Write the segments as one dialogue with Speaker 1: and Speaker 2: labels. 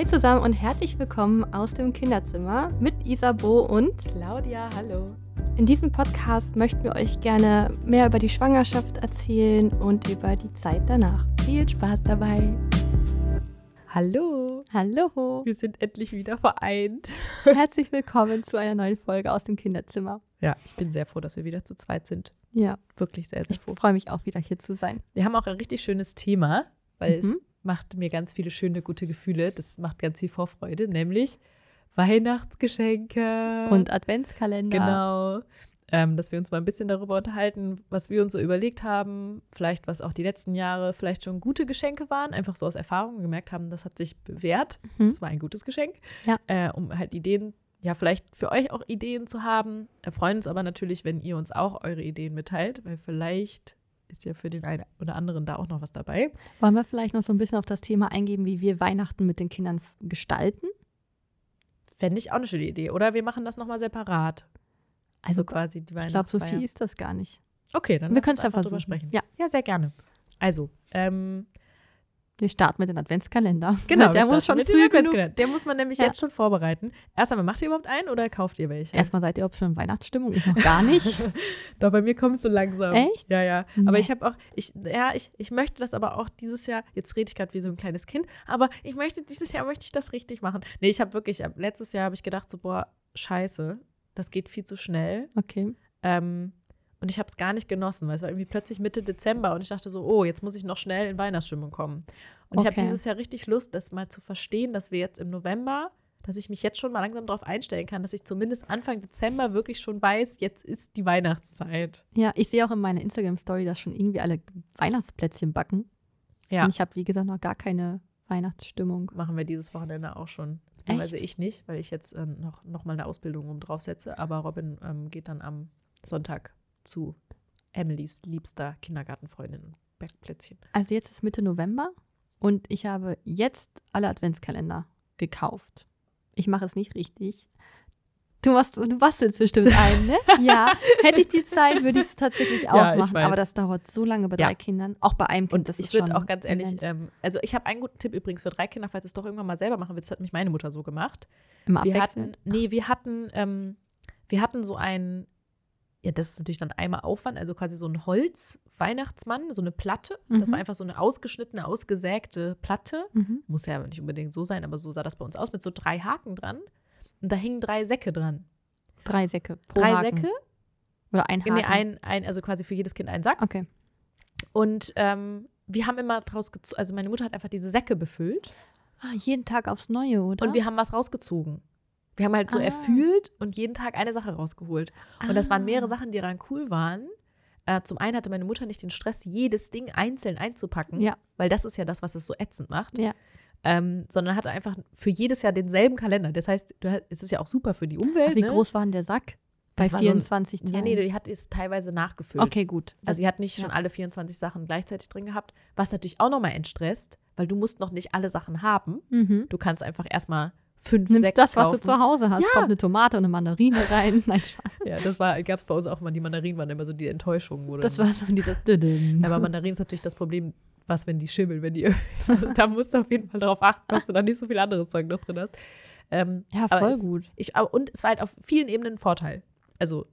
Speaker 1: Hi zusammen und herzlich willkommen aus dem Kinderzimmer mit Isabo und
Speaker 2: Claudia, hallo.
Speaker 1: In diesem Podcast möchten wir euch gerne mehr über die Schwangerschaft erzählen und über die Zeit danach.
Speaker 2: Viel Spaß dabei. Hallo.
Speaker 1: Hallo.
Speaker 2: Wir sind endlich wieder vereint.
Speaker 1: Herzlich willkommen zu einer neuen Folge aus dem Kinderzimmer.
Speaker 2: Ja, ich bin sehr froh, dass wir wieder zu zweit sind.
Speaker 1: Ja.
Speaker 2: Wirklich sehr, sehr
Speaker 1: Ich
Speaker 2: froh.
Speaker 1: freue mich auch wieder hier zu sein.
Speaker 2: Wir haben auch ein richtig schönes Thema, weil es
Speaker 1: Mhm.
Speaker 2: Macht mir ganz viele schöne, gute Gefühle. Das macht ganz viel Vorfreude, nämlich Weihnachtsgeschenke.
Speaker 1: Und Adventskalender.
Speaker 2: Genau. Ähm, dass wir uns mal ein bisschen darüber unterhalten, was wir uns so überlegt haben, vielleicht was auch die letzten Jahre vielleicht schon gute Geschenke waren, einfach so aus Erfahrung gemerkt haben, das hat sich bewährt.
Speaker 1: Mhm.
Speaker 2: Das war ein gutes Geschenk.
Speaker 1: Ja.
Speaker 2: Äh, um halt Ideen, ja, vielleicht für euch auch Ideen zu haben. Wir freuen uns aber natürlich, wenn ihr uns auch eure Ideen mitteilt, weil vielleicht ist ja für den einen oder anderen da auch noch was dabei.
Speaker 1: Wollen wir vielleicht noch so ein bisschen auf das Thema eingehen, wie wir Weihnachten mit den Kindern gestalten?
Speaker 2: Fände ich auch eine schöne Idee. Oder wir machen das nochmal separat. Also quasi die
Speaker 1: ich glaube, so viel ist das gar nicht.
Speaker 2: Okay, dann
Speaker 1: Wir können es
Speaker 2: einfach drüber sprechen.
Speaker 1: Ja,
Speaker 2: Ja, sehr gerne. Also, ähm,
Speaker 1: wir starten mit dem Adventskalender.
Speaker 2: genau.
Speaker 1: der muss schon
Speaker 2: mit
Speaker 1: früh genug.
Speaker 2: Der muss man nämlich
Speaker 1: Ja.
Speaker 2: jetzt schon vorbereiten. Erst einmal, macht ihr überhaupt einen oder kauft ihr welche?
Speaker 1: Erstmal seid ihr überhaupt schon in Weihnachtsstimmung? Ich noch gar nicht.
Speaker 2: Doch, bei mir kommst du langsam.
Speaker 1: Echt?
Speaker 2: Ja, ja. Aber
Speaker 1: Nee.
Speaker 2: ich habe auch, ich, ja, ich, ich möchte das aber auch dieses Jahr, jetzt rede ich gerade wie so ein kleines Kind, aber ich möchte, dieses Jahr möchte ich das richtig machen. Nee, ich habe wirklich, letztes Jahr habe ich gedacht so, boah, scheiße, das geht viel zu schnell.
Speaker 1: Okay.
Speaker 2: Ähm, und ich habe es gar nicht genossen, weil es war irgendwie plötzlich Mitte Dezember und ich dachte so, oh, jetzt muss ich noch schnell in Weihnachtsstimmung kommen. Und ich habe
Speaker 1: Okay.
Speaker 2: dieses Jahr richtig Lust, das mal zu verstehen, dass wir jetzt im November, dass ich mich jetzt schon mal langsam darauf einstellen kann, dass ich zumindest Anfang Dezember wirklich schon weiß, jetzt ist die Weihnachtszeit.
Speaker 1: Ja, ich sehe auch in meiner Instagram-Story, dass schon irgendwie alle Weihnachtsplätzchen backen.
Speaker 2: Ja,
Speaker 1: Und ich habe, wie gesagt, noch gar keine Weihnachtsstimmung.
Speaker 2: machen wir dieses Wochenende auch schon. Beziehungsweise ich nicht, weil ich jetzt äh, noch, noch mal eine Ausbildung oben drauf setze. Aber Robin ähm, geht dann am Sonntag zu Emilys liebster Kindergartenfreundin und Backplätzchen.
Speaker 1: Also jetzt ist Mitte November und ich habe jetzt alle Adventskalender gekauft. Ich mache es nicht richtig. Du, machst, du bastelst bestimmt einen, ne? ja. Hätte ich die Zeit, würde ich es tatsächlich auch
Speaker 2: Ja,
Speaker 1: machen.
Speaker 2: weiß.
Speaker 1: Aber das dauert so lange bei
Speaker 2: Ja.
Speaker 1: drei Kindern. Auch bei einem Kind.
Speaker 2: Und
Speaker 1: das
Speaker 2: ich würde auch ganz ehrlich, ähm, also ich habe einen guten Tipp übrigens für drei Kinder, falls du es doch irgendwann mal selber machen willst, hat mich meine Mutter so gemacht.
Speaker 1: Immer
Speaker 2: Wir hatten, nee, wir hatten, ähm, wir hatten so ein, ja, das ist natürlich dann einmal Aufwand, also quasi so ein Holz-Weihnachtsmann, so eine Platte. Das
Speaker 1: Mhm.
Speaker 2: war einfach so eine ausgeschnittene, ausgesägte Platte.
Speaker 1: Mhm.
Speaker 2: Muss ja nicht unbedingt so sein, aber so sah das bei uns aus, mit so drei Haken dran. Und da hingen drei Säcke dran.
Speaker 1: Drei Säcke. Pro
Speaker 2: drei
Speaker 1: Haken.
Speaker 2: Säcke,
Speaker 1: Oder ein Haken.
Speaker 2: nee, ein, ein, also quasi für jedes Kind einen Sack.
Speaker 1: Okay.
Speaker 2: Und ähm, wir haben immer draus gezogen, also meine Mutter hat einfach diese Säcke befüllt.
Speaker 1: Ah, jeden Tag aufs Neue, oder?
Speaker 2: Und wir haben was rausgezogen. Wir haben halt so
Speaker 1: Ah.
Speaker 2: erfüllt und jeden Tag eine Sache rausgeholt. Und das waren mehrere
Speaker 1: Ah.
Speaker 2: Sachen, die daran cool waren. Äh, zum einen hatte meine Mutter nicht den Stress, jedes Ding einzeln einzupacken,
Speaker 1: Ja.
Speaker 2: weil das ist ja das, was es so ätzend macht.
Speaker 1: Ja.
Speaker 2: Ähm, sondern hatte einfach für jedes Jahr denselben Kalender. Das heißt, du, es ist ja auch super für die Umwelt.
Speaker 1: Ah, wie
Speaker 2: ne?
Speaker 1: groß war denn der Sack? Bei
Speaker 2: Das war so ein-
Speaker 1: 24.
Speaker 2: Ja, nee, die hat es teilweise nachgefüllt.
Speaker 1: Okay, gut.
Speaker 2: Also sie hat nicht schon
Speaker 1: ja.
Speaker 2: alle 24 Sachen gleichzeitig drin gehabt, was natürlich auch nochmal entstresst, weil du musst noch nicht alle Sachen haben.
Speaker 1: mhm.
Speaker 2: Du kannst einfach erstmal fünf,
Speaker 1: Nimmst
Speaker 2: sechs
Speaker 1: das, was
Speaker 2: kaufen.
Speaker 1: du zu Hause hast.
Speaker 2: Ja.
Speaker 1: Kommt eine Tomate und eine Mandarine rein. Nein, Spaß.
Speaker 2: Ja, das war, gab es bei uns auch immer, die Mandarinen waren immer so die Enttäuschung. Wo
Speaker 1: Das war so dieses Düdüm.
Speaker 2: aber Mandarinen ist natürlich das Problem, was, wenn die schimmeln, wenn die also, da musst du auf jeden Fall darauf achten, dass du da nicht so viel anderes Zeug noch drin hast. Ähm,
Speaker 1: Ja, voll
Speaker 2: es,
Speaker 1: gut.
Speaker 2: Ich, aber, und es war halt auf vielen Ebenen ein Vorteil. Also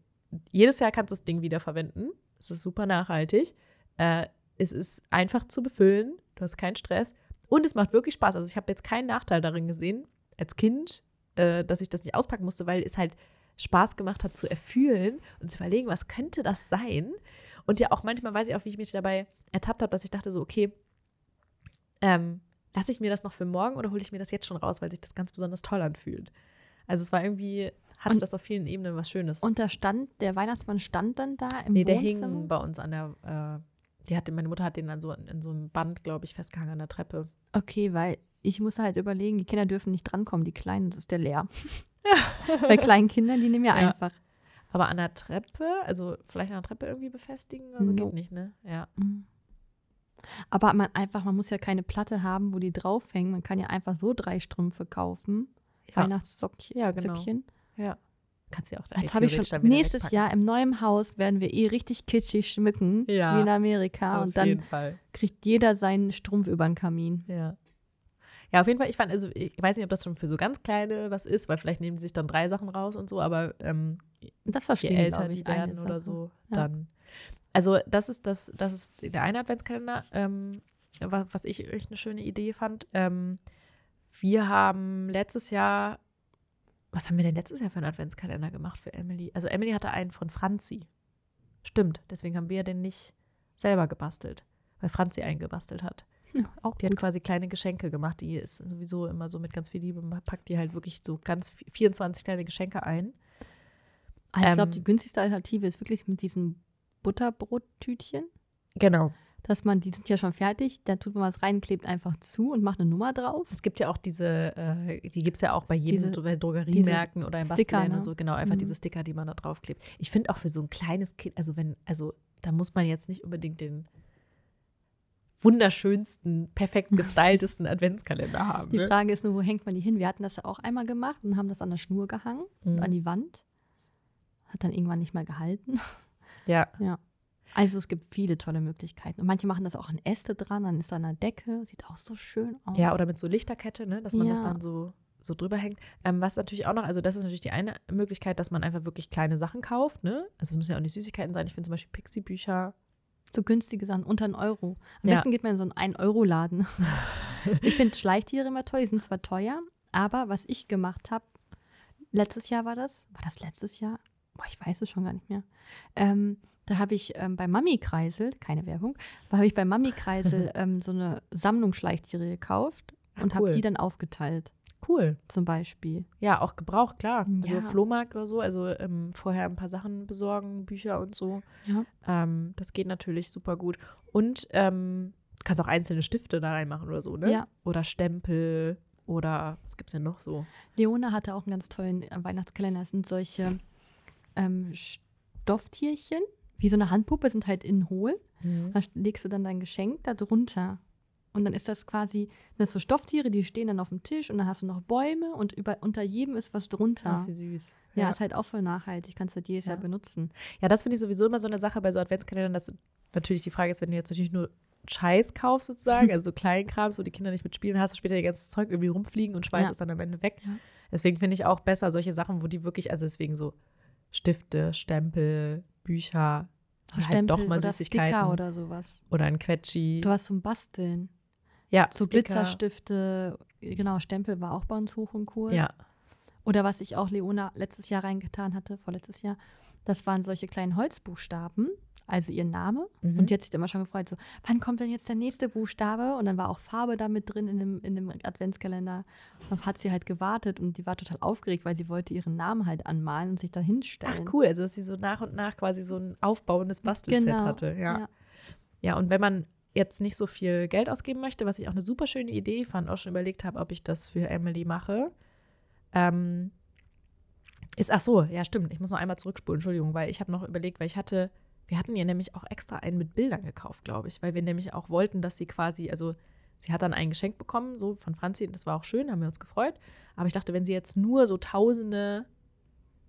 Speaker 2: jedes Jahr kannst du das Ding wieder verwenden. Es ist super nachhaltig. Äh, es ist einfach zu befüllen. Du hast keinen Stress. Und es macht wirklich Spaß. Also ich habe jetzt keinen Nachteil darin gesehen, als Kind, äh, dass ich das nicht auspacken musste, weil es halt Spaß gemacht hat zu erfühlen und zu überlegen, was könnte das sein. Und ja auch manchmal weiß ich auch, wie ich mich dabei ertappt habe, dass ich dachte so, okay, ähm, lasse ich mir das noch für morgen oder hole ich mir das jetzt schon raus, weil sich das ganz besonders toll anfühlt. Also es war irgendwie, hatte
Speaker 1: Und-
Speaker 2: das auf vielen Ebenen was Schönes.
Speaker 1: Und da stand, der Weihnachtsmann stand dann da im
Speaker 2: nee, der
Speaker 1: Wohnzimmer?
Speaker 2: hing bei uns an der, äh, die hatte, meine Mutter hat den dann so in, in so einem Band, glaube ich, festgehangen an der Treppe.
Speaker 1: Okay, weil ich muss halt überlegen, die Kinder dürfen nicht drankommen, die Kleinen, das ist der leer. Bei kleinen Kindern, die nehmen ja,
Speaker 2: Ja.
Speaker 1: einfach.
Speaker 2: Aber an der Treppe, also vielleicht an der Treppe irgendwie befestigen, also
Speaker 1: No.
Speaker 2: geht nicht, ne? Ja.
Speaker 1: Mhm. Aber man einfach, man muss ja keine Platte haben, wo die draufhängen. Man kann ja einfach so drei Strümpfe kaufen.
Speaker 2: Ja.
Speaker 1: Weihnachtssockchen.
Speaker 2: Ja, genau.
Speaker 1: Söckchen.
Speaker 2: Ja. Kannst ja auch da
Speaker 1: Das habe ich schon. Nächstes
Speaker 2: wegpacken.
Speaker 1: Jahr im neuen Haus werden wir eh richtig kitschig schmücken,
Speaker 2: Ja.
Speaker 1: wie in Amerika.
Speaker 2: Auf
Speaker 1: und dann kriegt jeder seinen Strumpf über den Kamin.
Speaker 2: Ja. Ja, auf jeden Fall, ich fand, also ich weiß nicht, ob das schon für so ganz kleine was ist, weil vielleicht nehmen sie sich dann drei Sachen raus und so, aber ähm,
Speaker 1: Das
Speaker 2: je
Speaker 1: verstehen
Speaker 2: älter
Speaker 1: glaube ich,
Speaker 2: die werden oder so,
Speaker 1: Ja.
Speaker 2: dann. Also das ist das, das ist der eine Adventskalender, ähm, wa- was ich echt eine schöne Idee fand. Ähm, wir haben letztes Jahr, was haben wir denn letztes Jahr für einen Adventskalender gemacht für Emily? Also Emily hatte einen von Franzi. Stimmt, deswegen haben wir den nicht selber gebastelt, weil Franzi einen gebastelt hat.
Speaker 1: Auch
Speaker 2: Die hat quasi kleine Geschenke gemacht. Die ist sowieso immer so mit ganz viel Liebe, man packt die halt wirklich so ganz vi- 24 kleine Geschenke ein.
Speaker 1: Also ich glaube,
Speaker 2: ähm,
Speaker 1: die günstigste Alternative ist wirklich mit diesen Butterbrottütchen.
Speaker 2: Genau.
Speaker 1: Dass man, die sind ja schon fertig, da tut man was rein, klebt einfach zu und macht eine Nummer drauf.
Speaker 2: Es gibt ja auch diese, äh, die gibt es ja auch bei jedem
Speaker 1: Diese-
Speaker 2: bei Drogeriemärkten oder im
Speaker 1: Sticker, ne?
Speaker 2: und so, genau, einfach
Speaker 1: Mhm.
Speaker 2: diese Sticker, die man da draufklebt. Ich finde auch für so ein kleines Kind, also wenn, also da muss man jetzt nicht unbedingt den wunderschönsten, perfekt gestyltesten Adventskalender haben.
Speaker 1: Die
Speaker 2: Ne?
Speaker 1: Frage ist nur, wo hängt man die hin? Wir hatten das ja auch einmal gemacht und haben das an der Schnur gehangen und
Speaker 2: Mhm.
Speaker 1: an die Wand. Hat dann irgendwann nicht mehr gehalten.
Speaker 2: Ja,
Speaker 1: Also es gibt viele tolle Möglichkeiten. Und manche machen das auch an Äste dran, dann ist da eine Decke, sieht auch so schön aus.
Speaker 2: ja, oder mit so Lichterkette, ne, dass man das
Speaker 1: Ja.
Speaker 2: dann so, so drüber hängt. Ähm, was natürlich auch noch, also das ist natürlich die eine Möglichkeit, dass man einfach wirklich kleine Sachen kauft, ne? Also es müssen ja auch nicht Süßigkeiten sein. Ich finde zum Beispiel Pixie-Bücher.
Speaker 1: So günstige Sachen, unter einen Euro. Am
Speaker 2: Ja.
Speaker 1: besten geht man in so einen 1-Euro-Laden. ich finde Schleichtiere immer toll, die sind zwar teuer, aber was ich gemacht habe, letztes Jahr war das, war das letztes Jahr? Boah, ich weiß es schon gar nicht mehr. Ähm, da habe ich ähm, bei Mami Kreisel, keine Werbung, da habe ich bei Mami Kreisel ähm, so eine Sammlung Schleichtiere gekauft und habe
Speaker 2: cool.
Speaker 1: die dann aufgeteilt,
Speaker 2: Cool.
Speaker 1: zum Beispiel.
Speaker 2: Ja, auch gebraucht, klar. Also
Speaker 1: Ja.
Speaker 2: Flohmarkt oder so, also ähm, vorher ein paar Sachen besorgen, Bücher und so.
Speaker 1: Ja.
Speaker 2: Ähm, das geht natürlich super gut. Und ähm, du kannst auch einzelne Stifte da reinmachen oder so, ne?
Speaker 1: Ja.
Speaker 2: Oder Stempel oder was gibt's denn noch so?
Speaker 1: Leona hatte auch einen ganz tollen äh, Weihnachtskalender. Das sind solche ähm, Stofftierchen, wie so eine Handpuppe, sind halt innen hohl. Da legst du dann dein Geschenk da drunter. Und dann ist das quasi, das sind so Stofftiere, die stehen dann auf dem Tisch und dann hast du noch Bäume und über, unter jedem ist was drunter.
Speaker 2: Ah, wie süß.
Speaker 1: ja,
Speaker 2: Ja,
Speaker 1: ist halt auch voll nachhaltig, kannst du halt jedes
Speaker 2: Ja.
Speaker 1: Jahr benutzen.
Speaker 2: ja das finde ich sowieso immer so eine Sache bei so Adventskalendern, dass natürlich die Frage ist, wenn du jetzt natürlich nur Scheiß kaufst sozusagen, also so Kleinkram, wo die Kinder nicht mitspielen, hast du später ihr ganzes Zeug irgendwie rumfliegen und schmeißt
Speaker 1: Ja.
Speaker 2: es dann am Ende weg. Deswegen finde ich auch besser solche Sachen, wo die wirklich, also deswegen so Stifte, Stempel, Bücher, oder halt doch mal
Speaker 1: oder
Speaker 2: Süßigkeiten
Speaker 1: Sticker
Speaker 2: oder,
Speaker 1: oder sowas.
Speaker 2: ein Quetschi.
Speaker 1: Du hast zum Basteln.
Speaker 2: Ja,
Speaker 1: So
Speaker 2: Sticker.
Speaker 1: Glitzerstifte, genau, Stempel war auch bei uns hoch im Kurs.
Speaker 2: Ja,
Speaker 1: Oder was ich auch Leona letztes Jahr reingetan hatte, vorletztes Jahr, das waren solche kleinen Holzbuchstaben, also ihr Name.
Speaker 2: Mhm.
Speaker 1: Und die hat sich immer schon gefreut, so, wann kommt denn jetzt der nächste Buchstabe? Und dann war auch Farbe da mit drin in dem, in dem Adventskalender. Und dann hat sie halt gewartet und die war total aufgeregt, weil sie wollte ihren Namen halt anmalen und sich da
Speaker 2: Ach
Speaker 1: hinstellen.
Speaker 2: cool, also dass sie so nach und nach quasi so ein aufbauendes Bastelset
Speaker 1: Genau.
Speaker 2: hatte. Ja.
Speaker 1: ja.
Speaker 2: ja, und wenn man jetzt nicht so viel Geld ausgeben möchte, was ich auch eine super schöne Idee fand, auch schon überlegt habe, ob ich das für Emily mache, ähm, ist, ach so, ja stimmt, ich muss noch einmal zurückspulen, Entschuldigung, weil ich habe noch überlegt, weil ich hatte, wir hatten ihr nämlich auch extra einen mit Bildern gekauft, glaube ich, weil wir nämlich auch wollten, dass sie quasi, also sie hat dann ein Geschenk bekommen, so von Franzi, und das war auch schön, haben wir uns gefreut, aber ich dachte, wenn sie jetzt nur so tausende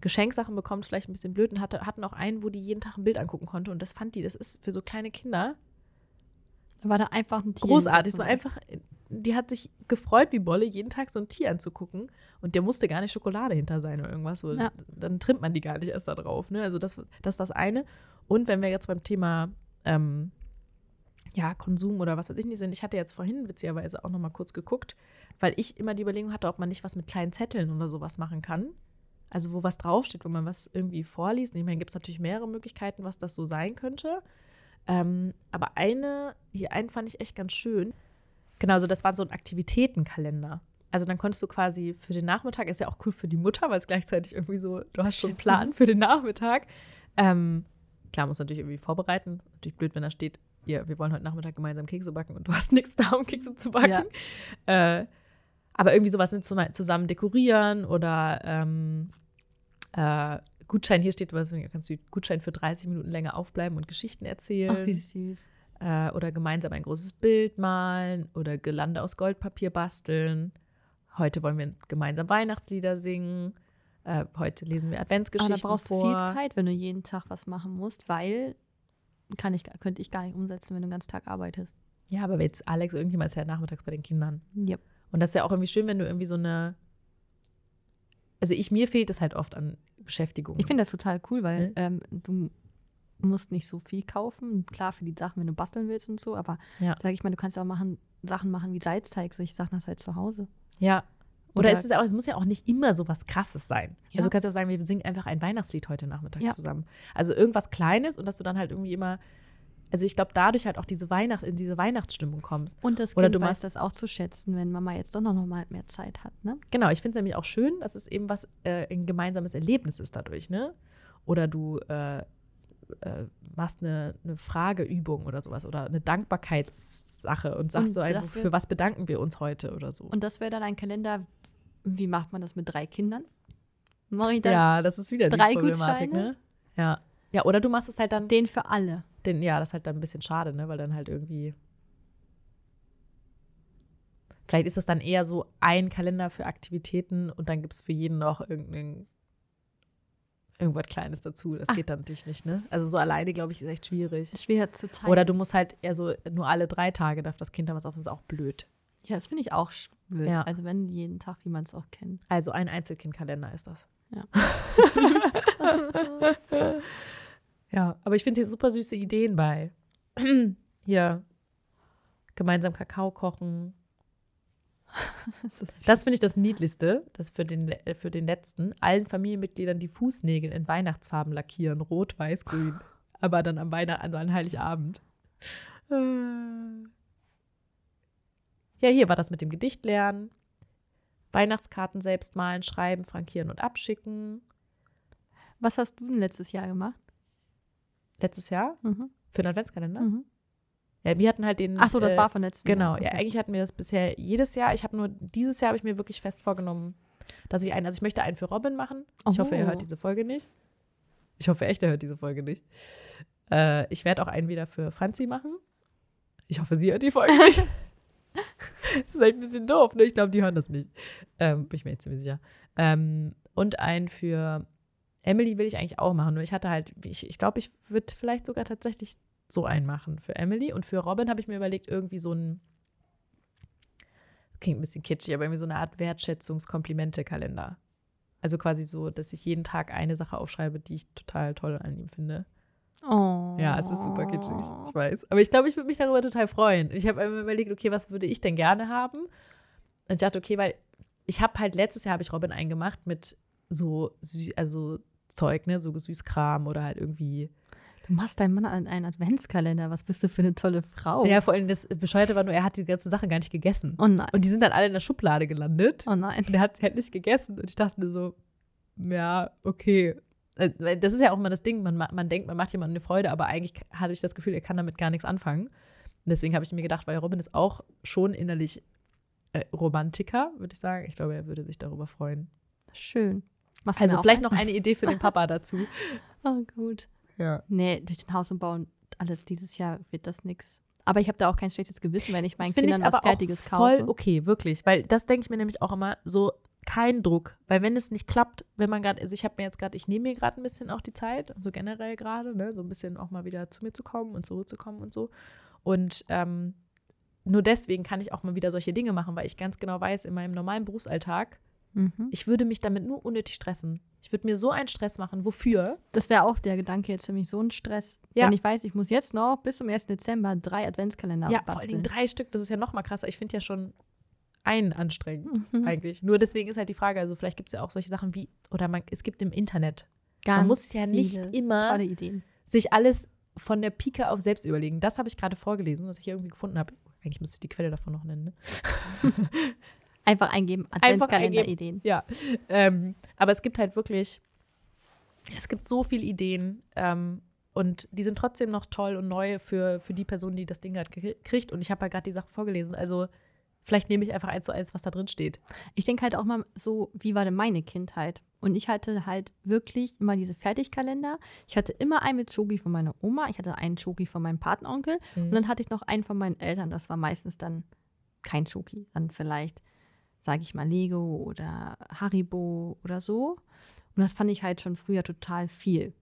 Speaker 2: Geschenksachen bekommt, vielleicht ein bisschen blöd und hatte, hatten auch einen, wo die jeden Tag ein Bild angucken konnte und das fand die, das ist für so kleine Kinder
Speaker 1: war da einfach ein Tier.
Speaker 2: großartig. Es war einfach, die hat sich gefreut wie Bolle, jeden Tag so ein Tier anzugucken. Und der musste gar nicht Schokolade hinter sein oder irgendwas. So,
Speaker 1: Ja.
Speaker 2: Dann trimmt man die gar nicht erst da drauf. Ne? Also das, das ist das eine. Und wenn wir jetzt beim Thema ähm, ja, Konsum oder was weiß ich nicht sind, ich hatte jetzt vorhin witzigerweise auch noch mal kurz geguckt, weil ich immer die Überlegung hatte, ob man nicht was mit kleinen Zetteln oder sowas machen kann. Also wo was draufsteht, wo man was irgendwie vorliest. Ich meine, gibt es natürlich mehrere Möglichkeiten, was das so sein könnte. Ähm, aber eine, hier einen fand ich echt ganz schön. Genau, also das war so ein Aktivitätenkalender. Also dann konntest du quasi für den Nachmittag, ist ja auch cool für die Mutter, weil es gleichzeitig irgendwie so, du hast schon einen Plan für den Nachmittag. Ähm, klar, musst du natürlich irgendwie vorbereiten. Natürlich blöd, wenn da steht, ja, wir wollen heute Nachmittag gemeinsam Kekse backen und du hast nichts da, um Kekse zu backen. Äh, aber irgendwie sowas zusammen dekorieren oder ähm, äh, Gutschein, hier steht was, kannst du Gutschein für 30 Minuten länger aufbleiben und Geschichten erzählen.
Speaker 1: Ach, wie süß.
Speaker 2: Äh, oder gemeinsam ein großes Bild malen oder Gelande aus Goldpapier basteln. Heute wollen wir gemeinsam Weihnachtslieder singen. Äh, heute lesen wir
Speaker 1: Aber
Speaker 2: Adventsgeschichten
Speaker 1: da brauchst du
Speaker 2: vor.
Speaker 1: viel Zeit, wenn du jeden Tag was machen musst, weil kann ich, könnte ich gar nicht umsetzen, wenn du den ganzen Tag arbeitest.
Speaker 2: Ja, aber jetzt Alex, irgendjemand ist ja nachmittags bei den Kindern.
Speaker 1: Yep.
Speaker 2: Und das ist ja auch irgendwie schön, wenn du irgendwie so eine. Also ich, mir fehlt es halt oft an Beschäftigung.
Speaker 1: Ich finde das total cool, weil
Speaker 2: Mhm.
Speaker 1: ähm, du musst nicht so viel kaufen. Klar, für die Sachen, wenn du basteln willst und so, aber
Speaker 2: Ja.
Speaker 1: sag ich mal, du kannst auch machen, Sachen machen wie Salzteig, solche Sachen hast halt zu Hause.
Speaker 2: Ja. Oder,
Speaker 1: Oder-
Speaker 2: ist es auch, es muss ja auch nicht immer so was krasses sein.
Speaker 1: Ja.
Speaker 2: Also du kannst ja auch sagen, wir singen einfach ein Weihnachtslied heute Nachmittag
Speaker 1: Ja.
Speaker 2: zusammen. Also irgendwas Kleines und dass du dann halt irgendwie immer, also ich glaube, dadurch halt auch diese Weihnacht, in diese Weihnachtsstimmung kommst.
Speaker 1: Und das
Speaker 2: Oder
Speaker 1: Kind
Speaker 2: du
Speaker 1: weiß
Speaker 2: machst-
Speaker 1: das auch zu schätzen, wenn Mama jetzt doch noch mal mehr Zeit hat, ne?
Speaker 2: Genau, ich finde es nämlich auch schön, dass es eben was, äh, ein gemeinsames Erlebnis ist dadurch, ne? Oder du äh, äh, machst eine, eine Frageübung oder sowas oder eine Dankbarkeitssache und sagst
Speaker 1: Und
Speaker 2: so, ein,
Speaker 1: das wär-
Speaker 2: für was bedanken wir uns heute oder so.
Speaker 1: Und das wäre dann ein Kalender, wie macht man das mit drei Kindern? Mach ich dann
Speaker 2: ja, das ist wieder
Speaker 1: drei
Speaker 2: die Problematik,
Speaker 1: Gutscheine?
Speaker 2: ne? Ja. Ja, oder du machst es halt dann
Speaker 1: den für alle.
Speaker 2: Den, ja, das ist halt dann ein bisschen schade, ne? Weil dann halt irgendwie. Vielleicht ist das dann eher so ein Kalender für Aktivitäten und dann gibt es für jeden noch irgendein, irgendwas Kleines dazu. Das
Speaker 1: Ah.
Speaker 2: geht dann natürlich nicht, ne? Also so alleine, glaube ich, ist echt schwierig.
Speaker 1: Schwer zu teilen.
Speaker 2: Oder du musst halt eher so nur alle drei Tage darf das Kind dann was auf, ist auch blöd.
Speaker 1: ja, das finde ich auch blöd.
Speaker 2: Ja.
Speaker 1: Also wenn jeden Tag, wie man es auch kennt.
Speaker 2: Also ein Einzelkindkalender ist das.
Speaker 1: Ja.
Speaker 2: ja, aber ich finde hier super süße Ideen bei. hier gemeinsam Kakao kochen.
Speaker 1: Das
Speaker 2: Das finde ich das Niedlichste, das für den, le- für den letzten. Allen Familienmitgliedern die Fußnägel in Weihnachtsfarben lackieren. Rot, weiß, grün. Aber dann am Weihnachten, an Heiligabend. Äh. Ja, hier war das mit dem Gedicht lernen. Weihnachtskarten selbst malen, schreiben, frankieren und abschicken.
Speaker 1: Was hast du denn letztes Jahr gemacht?
Speaker 2: Letztes Jahr
Speaker 1: Mhm.
Speaker 2: für den Adventskalender.
Speaker 1: Mhm.
Speaker 2: Ja, wir hatten halt den.
Speaker 1: Ach so, das
Speaker 2: äh,
Speaker 1: war von letztem
Speaker 2: Genau,
Speaker 1: Jahr.
Speaker 2: ja,
Speaker 1: Okay.
Speaker 2: eigentlich hatten wir das bisher jedes Jahr. Ich habe nur, dieses Jahr habe ich mir wirklich fest vorgenommen, dass ich einen, also ich möchte einen für Robin machen. Ich hoffe, er
Speaker 1: Oh.
Speaker 2: hört diese Folge nicht. Ich hoffe echt, er hört diese Folge nicht. Äh, ich werde auch einen wieder für Franzi machen. Ich hoffe, sie hört die Folge nicht. das ist echt ein bisschen doof, ne? Ich glaube, die hören das nicht. Ähm, bin ich mir jetzt ziemlich sicher. Ähm, und einen für Emily will ich eigentlich auch machen. Nur ich hatte halt, ich, ich glaube, ich würde vielleicht sogar tatsächlich so einen machen für Emily. Und für Robin habe ich mir überlegt, irgendwie so ein, klingt ein bisschen kitschig, aber irgendwie so eine Art Wertschätzungskomplimente-Kalender. Also quasi so, dass ich jeden Tag eine Sache aufschreibe, die ich total toll an ihm finde.
Speaker 1: Oh.
Speaker 2: Ja, es ist super kitschig, ich weiß. Aber ich glaube, ich würde mich darüber total freuen. Ich habe mir überlegt, okay, was würde ich denn gerne haben? Und ich dachte, okay, weil ich habe halt letztes Jahr habe ich Robin eingemacht mit so also Zeug, ne, so Süßkram oder halt irgendwie.
Speaker 1: Du machst deinem Mann einen einen Adventskalender. Was bist du für eine tolle Frau?
Speaker 2: Ja, vor allem das Bescheuerte war nur, er hat die ganze Sache gar nicht gegessen.
Speaker 1: Oh nein.
Speaker 2: Und die sind dann alle in der Schublade gelandet.
Speaker 1: Oh nein.
Speaker 2: Und er hat sie halt nicht gegessen. Und ich dachte mir so, ja, okay. Äh, Das ist ja auch immer das Ding, man, ma- man denkt, man macht jemandem eine Freude, aber eigentlich hatte ich das Gefühl, er kann damit gar nichts anfangen. Und deswegen habe ich mir gedacht, weil Robin ist auch schon innerlich äh, Romantiker, würde ich sagen. Ich glaube, er würde sich darüber freuen.
Speaker 1: Schön. Machst
Speaker 2: Also vielleicht noch eine Idee für den Papa dazu.
Speaker 1: Oh, gut.
Speaker 2: Ja.
Speaker 1: Nee, durch den Haus und Bauen, alles dieses Jahr wird das nix. Aber ich habe da auch kein schlechtes Gewissen, wenn ich meinen
Speaker 2: Das finde
Speaker 1: Kindern
Speaker 2: ich
Speaker 1: was
Speaker 2: aber
Speaker 1: Fertiges
Speaker 2: auch voll
Speaker 1: kaufe.
Speaker 2: okay, wirklich. Weil das denke ich mir nämlich auch immer so, kein Druck. Weil wenn es nicht klappt, wenn man gerade, also ich habe mir jetzt gerade, ich nehme mir gerade ein bisschen auch die Zeit, so generell gerade, ne, so ein bisschen auch mal wieder zu mir zu kommen und zurückzukommen und so. Und ähm, nur deswegen kann ich auch mal wieder solche Dinge machen, weil ich ganz genau weiß, in meinem normalen Berufsalltag,
Speaker 1: Mhm.
Speaker 2: ich würde mich damit nur unnötig stressen. Ich würde mir so einen Stress machen. Wofür?
Speaker 1: Das wäre auch der Gedanke jetzt nämlich so ein Stress.
Speaker 2: Ja.
Speaker 1: Wenn ich weiß, ich muss jetzt noch bis zum 1. Dezember drei Adventskalender
Speaker 2: ja, vor
Speaker 1: basteln.
Speaker 2: Dingen drei Stück, das ist ja noch mal krasser. Ich finde ja schon einen anstrengend.
Speaker 1: Mhm.
Speaker 2: eigentlich. Nur deswegen ist halt die Frage, also vielleicht gibt es ja auch solche Sachen wie, oder man, es gibt im Internet,
Speaker 1: Ganz
Speaker 2: man muss ja nicht immer sich alles von der Pike auf selbst überlegen. Das habe ich gerade vorgelesen, was ich hier irgendwie gefunden habe. Eigentlich müsste ich die Quelle davon noch nennen. Ne?
Speaker 1: Einfach eingeben,
Speaker 2: Einfach
Speaker 1: Adventskalender-Ideen.
Speaker 2: Ja, ähm, aber es gibt halt wirklich, es gibt so viele Ideen ähm, und die sind trotzdem noch toll und neu für, für die Person, die das Ding gerade kriegt. Und ich habe ja gerade die Sache vorgelesen. Also vielleicht nehme ich einfach eins zu eins, was da drin steht.
Speaker 1: Ich denke halt auch mal so, wie war denn meine Kindheit? Und ich hatte halt wirklich immer diese Fertigkalender. Ich hatte immer einen mit Schoki von meiner Oma, ich hatte einen Schoki von meinem Patenonkel und dann hatte ich noch einen von meinen Eltern. Das war meistens dann kein Schoki, dann vielleicht, sage ich mal, Lego oder Haribo oder so. Und das fand ich halt schon früher total viel.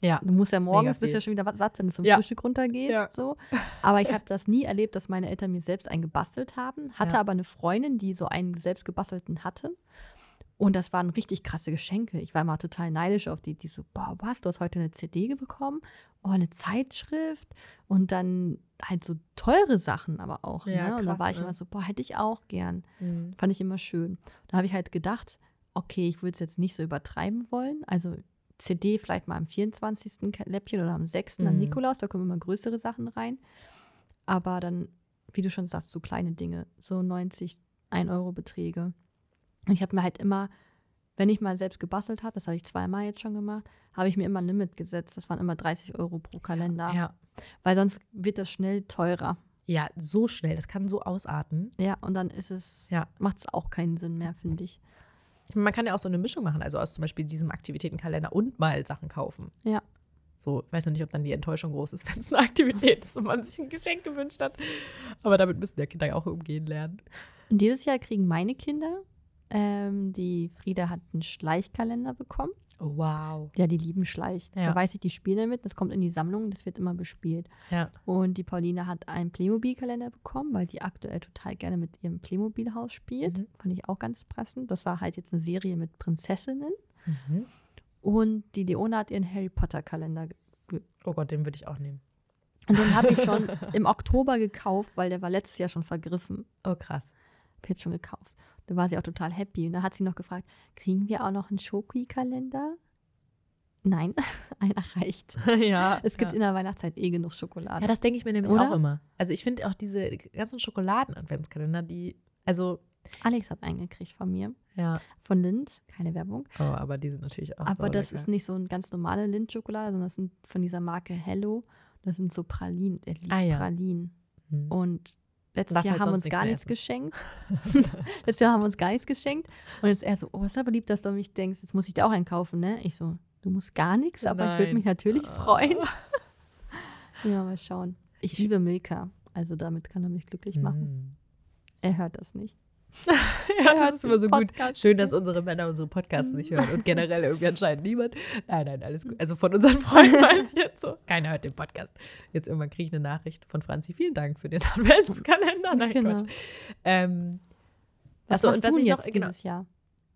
Speaker 2: Ja.
Speaker 1: Du musst ja morgens, bist ja schon wieder satt, wenn du zum
Speaker 2: Ja.
Speaker 1: Frühstück runtergehst.
Speaker 2: Ja.
Speaker 1: So. Aber ich habe das nie erlebt, dass meine Eltern mir selbst einen gebastelt haben. Hatte
Speaker 2: Ja.
Speaker 1: aber eine Freundin, die so einen selbst gebastelten hatte. Und das waren richtig krasse Geschenke. Ich war immer total neidisch auf die, die so, boah, was, du hast heute eine CD bekommen, oh, eine Zeitschrift und dann halt so teure Sachen aber auch.
Speaker 2: Ja,
Speaker 1: ne? Und da
Speaker 2: krass,
Speaker 1: war ich
Speaker 2: ne?
Speaker 1: immer so, boah, hätte ich auch gern.
Speaker 2: Mhm.
Speaker 1: Fand ich immer schön. Da habe ich halt gedacht, okay, ich würde es jetzt nicht so übertreiben wollen. Also CD vielleicht mal am 24. Ka- Läppchen oder am 6. am
Speaker 2: Mhm.
Speaker 1: Nikolaus, da kommen immer größere Sachen rein. Aber dann, wie du schon sagst, so kleine Dinge, so 90, 1 Euro Beträge. Und ich habe mir halt immer, wenn ich mal selbst gebastelt habe, das habe ich zweimal jetzt schon gemacht, habe ich mir immer ein Limit gesetzt. Das waren immer 30 Euro pro Kalender.
Speaker 2: Ja.
Speaker 1: Weil sonst wird das schnell teurer.
Speaker 2: ja, so schnell. Das kann so ausarten.
Speaker 1: Ja, und dann ist es,
Speaker 2: Ja.
Speaker 1: macht es auch keinen Sinn mehr, finde ich.
Speaker 2: Man kann ja auch so eine Mischung machen, also aus zum Beispiel diesem Aktivitätenkalender und mal Sachen kaufen.
Speaker 1: Ja.
Speaker 2: So, ich weiß noch nicht, ob dann die Enttäuschung groß ist, wenn es eine Aktivität ist und man sich ein Geschenk gewünscht hat. Aber damit müssen ja Kinder ja auch umgehen lernen.
Speaker 1: Und dieses Jahr kriegen meine Kinder, ähm, die Frieda hat einen Schleichkalender bekommen.
Speaker 2: Oh, wow.
Speaker 1: Ja, die lieben Schleich.
Speaker 2: Ja.
Speaker 1: Da weiß ich, die spielen damit. Das kommt in die Sammlung, das wird immer bespielt.
Speaker 2: Ja.
Speaker 1: Und die Pauline hat einen Playmobil-Kalender bekommen, weil die aktuell total gerne mit ihrem Playmobil-Haus spielt.
Speaker 2: Mhm.
Speaker 1: Fand ich auch ganz passend. Das war halt jetzt eine Serie mit Prinzessinnen.
Speaker 2: Mhm.
Speaker 1: Und die Leona hat ihren Harry Potter-Kalender.
Speaker 2: Oh Gott, den würde ich auch nehmen.
Speaker 1: Und den habe ich schon im Oktober gekauft, weil der war letztes Jahr schon vergriffen.
Speaker 2: Oh, krass.
Speaker 1: Hab jetzt schon gekauft. Da war sie auch total happy. Und dann hat sie noch gefragt, kriegen wir auch noch einen Schoki-Kalender? Nein, einer reicht.
Speaker 2: ja.
Speaker 1: Es gibt
Speaker 2: ja.
Speaker 1: in der Weihnachtszeit eh genug Schokolade.
Speaker 2: Ja, das denke ich mir nämlich
Speaker 1: Oder?
Speaker 2: auch immer. Also ich finde auch diese ganzen Schokoladen-Adventskalender, die, also,
Speaker 1: Alex hat einen gekriegt von mir.
Speaker 2: ja.
Speaker 1: Von Lind, keine Werbung.
Speaker 2: Oh, aber die sind natürlich auch
Speaker 1: Aber das ist nicht so eine ganz normale Lind-Schokolade, sondern das sind von dieser Marke Hello. Das sind so Pralinen. Er liebt
Speaker 2: Ah, ja.
Speaker 1: Pralinen.
Speaker 2: Hm.
Speaker 1: Und letztes
Speaker 2: Darf
Speaker 1: Jahr haben uns gar
Speaker 2: nichts
Speaker 1: geschenkt. letztes Jahr haben wir uns gar nichts geschenkt. Und jetzt er so, oh, ist aber lieb, dass du an mich denkst, jetzt muss ich dir auch einen kaufen, ne? Ich so, du musst gar nichts, aber ich würde
Speaker 2: Nein.
Speaker 1: mich natürlich
Speaker 2: Ah.
Speaker 1: freuen. Ja, mal schauen. Ich liebe Milka, also damit kann er mich glücklich machen.
Speaker 2: Hm.
Speaker 1: Er hört das nicht.
Speaker 2: Ja, das ist immer so gut. Schön, dass unsere Männer unsere Podcasts nicht hören und generell irgendwie anscheinend niemand. Nein, nein, alles gut. Also von unseren Freunden ich jetzt so. Keiner hört den Podcast. Jetzt irgendwann kriege ich eine Nachricht von Franzi. Vielen Dank für den Adventskalender. Nein,
Speaker 1: Genau.
Speaker 2: Quatsch. Ähm,
Speaker 1: Was
Speaker 2: Achso, und was ich
Speaker 1: jetzt
Speaker 2: noch, genau,
Speaker 1: Jahr?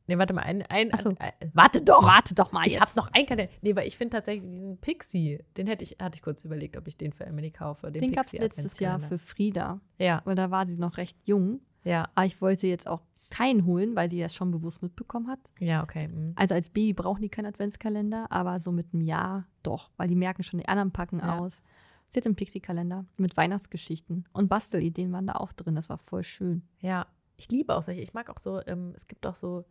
Speaker 2: nee, warte mal, ein, ein,
Speaker 1: so.
Speaker 2: ein, warte doch.
Speaker 1: Warte doch mal
Speaker 2: Ich
Speaker 1: jetzt.
Speaker 2: habe noch einen Kalender. Nee, weil ich finde tatsächlich diesen Pixie, den hätte ich, hatte ich kurz überlegt, ob ich den für Emily kaufe. Den,
Speaker 1: Den gab es letztes Jahr für Frieda,
Speaker 2: Ja,
Speaker 1: weil da war sie noch recht jung.
Speaker 2: Ja,
Speaker 1: Aber ich wollte jetzt auch keinen holen, weil sie das schon bewusst mitbekommen hat.
Speaker 2: ja, okay. mhm.
Speaker 1: Also als Baby brauchen die keinen Adventskalender, aber so mit einem Jahr doch, weil die merken schon, die anderen packen
Speaker 2: Ja.
Speaker 1: aus. Sie hat einen Pixie-Kalender mit Weihnachtsgeschichten und Bastelideen waren da auch drin. Das war voll schön.
Speaker 2: Ja, ich liebe auch solche. Ich mag auch so, ähm, es gibt auch so,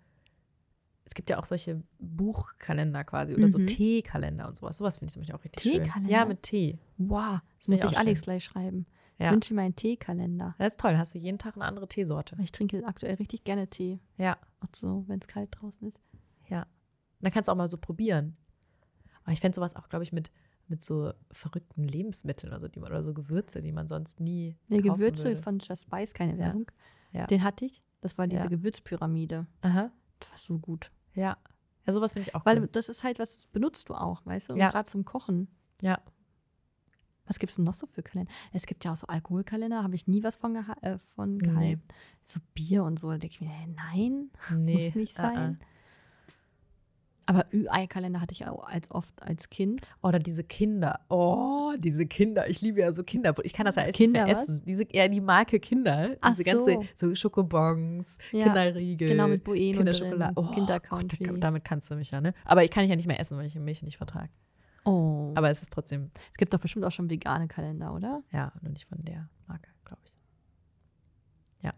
Speaker 2: es gibt ja auch solche Buchkalender quasi oder so
Speaker 1: Mhm.
Speaker 2: Teekalender und sowas. Sowas finde ich zum Beispiel auch richtig schön.
Speaker 1: Teekalender?
Speaker 2: Ja, mit Tee.
Speaker 1: Wow, das muss
Speaker 2: ich
Speaker 1: ich Alex
Speaker 2: schön.
Speaker 1: gleich schreiben.
Speaker 2: Ja.
Speaker 1: Ich wünsche mir einen Teekalender.
Speaker 2: Das ist toll. Hast du jeden Tag eine andere Teesorte.
Speaker 1: Ich trinke aktuell richtig gerne Tee.
Speaker 2: Ja,
Speaker 1: Auch so, wenn es kalt draußen ist.
Speaker 2: ja. Und dann kannst du auch mal so probieren. Aber ich fände sowas auch, glaube ich, mit, mit so verrückten Lebensmitteln also die man, oder so Gewürze, die man sonst nie.
Speaker 1: Die Gewürze
Speaker 2: würde.
Speaker 1: von Just Spice, keine
Speaker 2: Ja.
Speaker 1: Werbung.
Speaker 2: Ja.
Speaker 1: Den hatte ich. Das war diese
Speaker 2: Ja.
Speaker 1: Gewürzpyramide.
Speaker 2: Aha.
Speaker 1: Das war so gut.
Speaker 2: Ja. Ja, sowas finde ich auch
Speaker 1: Weil
Speaker 2: cool.
Speaker 1: das ist halt, was benutzt du auch, weißt du?
Speaker 2: Ja.
Speaker 1: Gerade zum Kochen.
Speaker 2: Ja.
Speaker 1: Was gibt es denn noch so für Kalender? Es gibt ja auch so Alkoholkalender, habe ich nie was von, geha äh, von
Speaker 2: Nee.
Speaker 1: gehalten. So Bier und so, da denke ich mir, hä, nein,
Speaker 2: Nee.
Speaker 1: muss nicht
Speaker 2: ah, ah.
Speaker 1: sein. Aber Ü-Ei-Kalender hatte ich auch als oft als Kind.
Speaker 2: Oder diese Kinder. Oh, diese Kinder. Ich liebe ja so Kinder. Ich kann das ja
Speaker 1: Kinder,
Speaker 2: mehr
Speaker 1: was?
Speaker 2: essen. Diese, ja, die Marke Kinder.
Speaker 1: Ach
Speaker 2: Diese ganze,
Speaker 1: so.
Speaker 2: Schokobons,
Speaker 1: Ja,
Speaker 2: Kinderriegel.
Speaker 1: Genau, mit Bueno
Speaker 2: Kinderschokolade.
Speaker 1: drin,
Speaker 2: Oh,
Speaker 1: Kindercountry.
Speaker 2: Gott, damit kannst du mich ja, ne? Aber ich kann ich ja nicht mehr essen, weil ich Milch nicht vertrage.
Speaker 1: Oh,
Speaker 2: Aber es ist trotzdem,
Speaker 1: es gibt doch bestimmt auch schon vegane Kalender, oder?
Speaker 2: ja, nur nicht von der Marke, glaube ich. Ja.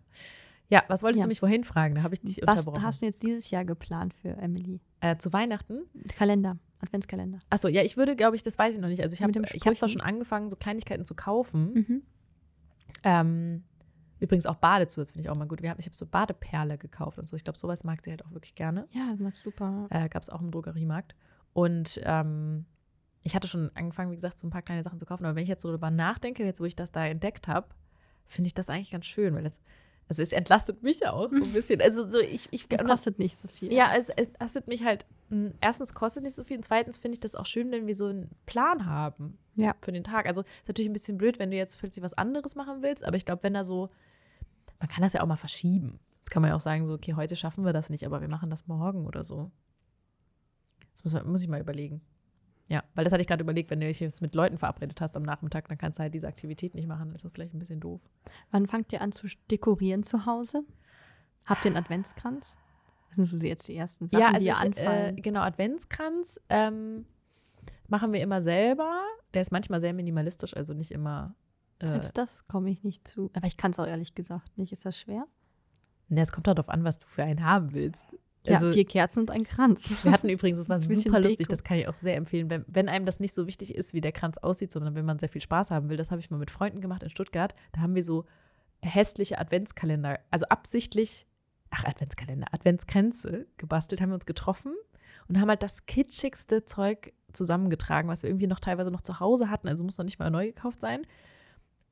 Speaker 2: Ja, was wolltest
Speaker 1: Ja.
Speaker 2: du mich vorhin fragen? Da habe ich dich
Speaker 1: Was
Speaker 2: unterbrochen.
Speaker 1: hast du jetzt dieses Jahr geplant für Emily?
Speaker 2: Äh, zu Weihnachten?
Speaker 1: Kalender, Adventskalender.
Speaker 2: Achso, ja, ich würde, glaube ich, das weiß ich noch nicht. Also ich habe zwar
Speaker 1: Sprüchen?
Speaker 2: schon angefangen, so Kleinigkeiten zu kaufen.
Speaker 1: Mhm.
Speaker 2: Ähm, übrigens auch Badezusatz finde ich auch mal gut. Wir haben, ich habe so Badeperle gekauft und so. Ich glaube, sowas mag sie halt auch wirklich gerne.
Speaker 1: Ja, das macht super.
Speaker 2: Äh, Gab es auch im Drogeriemarkt. Und ähm, ich hatte schon angefangen, wie gesagt, so ein paar kleine Sachen zu kaufen. Aber wenn ich jetzt so darüber nachdenke, jetzt wo ich das da entdeckt habe, finde ich das eigentlich ganz schön, weil das, Also es entlastet mich ja auch so ein bisschen. Also so ich, ich
Speaker 1: Es kostet nicht so viel.
Speaker 2: ja, es, es entlastet mich halt. Erstens kostet nicht so viel und zweitens finde ich das auch schön, wenn wir so einen Plan haben
Speaker 1: Ja.
Speaker 2: für den Tag. Also ist natürlich ein bisschen blöd, wenn du jetzt plötzlich was anderes machen willst, aber ich glaube, wenn da so, man kann das ja auch mal verschieben. Jetzt kann man ja auch sagen, so, okay, heute schaffen wir das nicht, aber wir machen das morgen oder so. Das muss, muss ich mal überlegen. Ja, weil das hatte ich gerade überlegt, wenn du dich jetzt mit Leuten verabredet hast am Nachmittag, dann kannst du halt diese Aktivität nicht machen, dann ist das vielleicht ein bisschen doof.
Speaker 1: Wann fangt ihr an zu dekorieren zu Hause? Habt ihr einen Adventskranz? Das sind jetzt die ersten Sachen,
Speaker 2: ja,
Speaker 1: die
Speaker 2: also
Speaker 1: ihr
Speaker 2: ich, äh,
Speaker 1: anfallen.
Speaker 2: genau, Adventskranz ähm, machen wir immer selber. Der ist manchmal sehr minimalistisch, also nicht immer. Äh,
Speaker 1: Selbst das komme ich nicht zu. Aber ich kann es auch ehrlich gesagt nicht. Ist das schwer?
Speaker 2: ne, es kommt darauf an, was du für einen haben willst.
Speaker 1: Ja,
Speaker 2: Also,
Speaker 1: vier Kerzen und ein Kranz.
Speaker 2: wir hatten übrigens, das war super lustig,
Speaker 1: Deko.
Speaker 2: das kann ich auch sehr empfehlen, wenn, wenn einem das nicht so wichtig ist, wie der Kranz aussieht, sondern wenn man sehr viel Spaß haben will. Das habe ich mal mit Freunden gemacht in Stuttgart. Da haben wir so hässliche Adventskalender, also absichtlich, ach, Adventskalender, Adventskränze gebastelt, haben wir uns getroffen und haben halt das kitschigste Zeug zusammengetragen, was wir irgendwie noch teilweise noch zu Hause hatten, also muss noch nicht mal neu gekauft sein.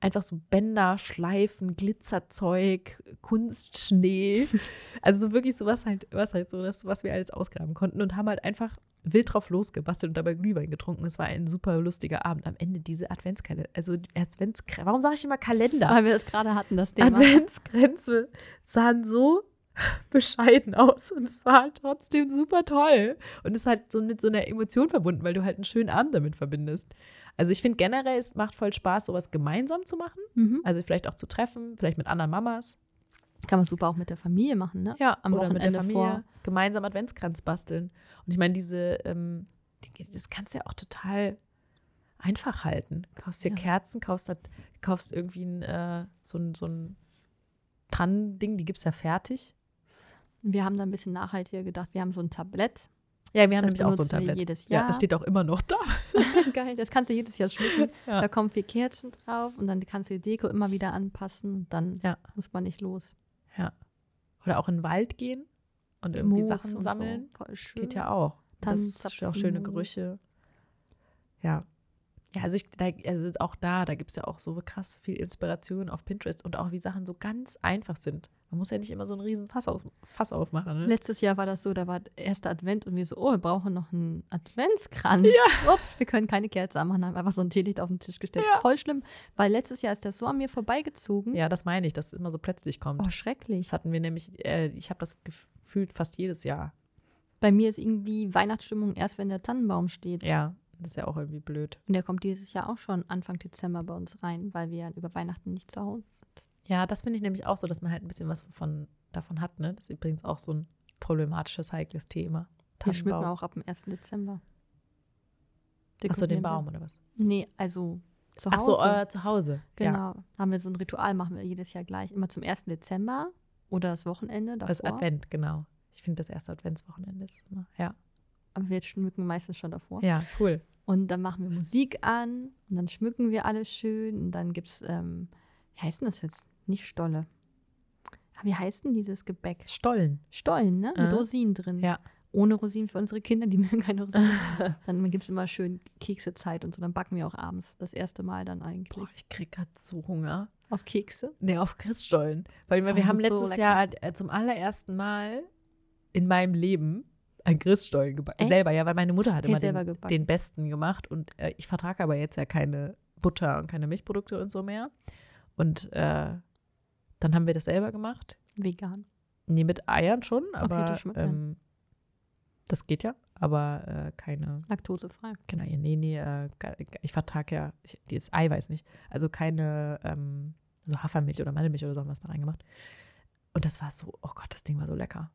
Speaker 2: Einfach so Bänder, Schleifen, Glitzerzeug, Kunstschnee. Also so wirklich so was halt, was halt so das, was wir alles ausgraben konnten und haben halt einfach wild drauf losgebastelt und dabei Glühwein getrunken. Es war ein super lustiger Abend. Am Ende diese Adventskalender, also Adventskränze, warum sage ich immer Kalender?
Speaker 1: Weil wir es gerade hatten, das Thema.
Speaker 2: Adventskränze sahen so bescheiden aus und es war halt trotzdem super toll und ist halt so mit so einer Emotion verbunden, weil du halt einen schönen Abend damit verbindest. Also ich finde generell, es macht voll Spaß, sowas gemeinsam zu machen.
Speaker 1: Mhm.
Speaker 2: Also vielleicht auch zu treffen, vielleicht mit anderen Mamas.
Speaker 1: Kann man super auch mit der Familie machen, ne?
Speaker 2: Ja,
Speaker 1: Am
Speaker 2: oder mit der
Speaker 1: Wochenende
Speaker 2: Familie
Speaker 1: vor.
Speaker 2: gemeinsam Adventskranz basteln. Und ich meine, diese, ähm, das kannst du ja auch total einfach halten. Kaufst dir
Speaker 1: Ja.
Speaker 2: Kerzen, kaufst, kaufst irgendwie ein, äh, so ein, so ein Tannending, die gibt es ja fertig.
Speaker 1: Wir haben da ein bisschen nachhaltiger gedacht. Wir haben so ein Tablett.
Speaker 2: Ja, wir haben
Speaker 1: Das
Speaker 2: nämlich auch so ein
Speaker 1: benutzen wir
Speaker 2: Tablet.
Speaker 1: jedes
Speaker 2: Ja,
Speaker 1: Jahr.
Speaker 2: das steht auch immer noch da.
Speaker 1: Geil, das kannst du jedes Jahr schmücken.
Speaker 2: Ja.
Speaker 1: Da kommen vier Kerzen drauf und dann kannst du die Deko immer wieder anpassen. Und dann
Speaker 2: Ja.
Speaker 1: muss man nicht los.
Speaker 2: Ja. Oder auch in den Wald gehen und irgendwie
Speaker 1: Moos
Speaker 2: Sachen sammeln.
Speaker 1: So. Voll schön.
Speaker 2: Geht ja auch. Das ist auch schöne. Gerüche. Ja. Ja, also, ich, da, also auch da, da gibt es ja auch so krass viel Inspiration auf Pinterest und auch wie Sachen so ganz einfach sind. Man muss ja nicht immer so einen riesen Fass, aus, Fass aufmachen. Ne?
Speaker 1: Letztes Jahr war das so, da war der erste Advent und wir so, oh, wir brauchen noch einen Adventskranz. Ups, wir können keine Kerze anmachen, haben einfach so ein Teelicht auf den Tisch gestellt.
Speaker 2: Ja.
Speaker 1: Voll schlimm, weil letztes Jahr ist das so an mir vorbeigezogen.
Speaker 2: Ja, das meine ich, dass es immer so plötzlich kommt.
Speaker 1: Oh, schrecklich.
Speaker 2: Das hatten wir nämlich, äh, ich habe das gefühlt fast jedes Jahr.
Speaker 1: Bei mir ist irgendwie Weihnachtsstimmung erst, wenn der Tannenbaum steht.
Speaker 2: Ja, das ist ja auch irgendwie blöd.
Speaker 1: Und der kommt dieses Jahr auch schon Anfang Dezember bei uns rein, weil wir ja über Weihnachten nicht zu Hause sind.
Speaker 2: Ja, das finde ich nämlich auch so, dass man halt ein bisschen was von, davon hat. Ne? Das ist übrigens auch so ein problematisches, heikles Thema.
Speaker 1: Wir schmücken auch ab dem 1. Dezember.
Speaker 2: Achso, den. Baum oder was?
Speaker 1: Nee, also zu Hause.
Speaker 2: Ach so, äh, zu Hause. Ja.
Speaker 1: Genau. Haben wir so ein Ritual, machen wir jedes Jahr gleich. Immer zum 1. Dezember oder das Wochenende davor.
Speaker 2: Das Advent, genau. Ich finde, das erste Adventswochenende ist immer. Ja.
Speaker 1: Aber wir schmücken meistens schon davor.
Speaker 2: Ja, cool.
Speaker 1: Und dann machen wir Musik an und dann schmücken wir alles schön. Und dann gibt es, ähm, wie heißt denn das jetzt? Nicht Stolle. Ah, Wie heißt denn dieses Gebäck?
Speaker 2: Stollen.
Speaker 1: Stollen, ne? Mit
Speaker 2: Äh.
Speaker 1: Rosinen drin.
Speaker 2: Ja.
Speaker 1: Ohne Rosinen für unsere Kinder, die mögen keine Rosinen. dann gibt es immer schön Keksezeit und so. Dann backen wir auch abends. Das erste Mal dann eigentlich.
Speaker 2: Boah, ich krieg grad so Hunger.
Speaker 1: Aus Kekse.
Speaker 2: Nee, auf Christstollen. Weil wir,
Speaker 1: Oh,
Speaker 2: wir haben
Speaker 1: so
Speaker 2: letztes
Speaker 1: lecker.
Speaker 2: Jahr äh, zum allerersten Mal in meinem Leben ein Christstollen gebacken.
Speaker 1: Echt?
Speaker 2: Selber, ja, weil meine Mutter hat
Speaker 1: Okay,
Speaker 2: immer den, den besten gemacht und äh, ich vertrage aber jetzt ja keine Butter und keine Milchprodukte und so mehr. Und äh, dann haben wir das selber gemacht.
Speaker 1: Vegan.
Speaker 2: Nee, mit Eiern schon,
Speaker 1: Okay,
Speaker 2: aber
Speaker 1: das schmeckt man.
Speaker 2: ähm, das geht ja, aber äh, keine,
Speaker 1: Laktosefrei.
Speaker 2: genau, nee, nee, äh, ich vertrage ja ich, das Eiweiß nicht. Also keine ähm, so Hafermilch oder Mandelmilch oder so haben wir es da reingemacht. Und das war so, oh Gott, das Ding war so lecker.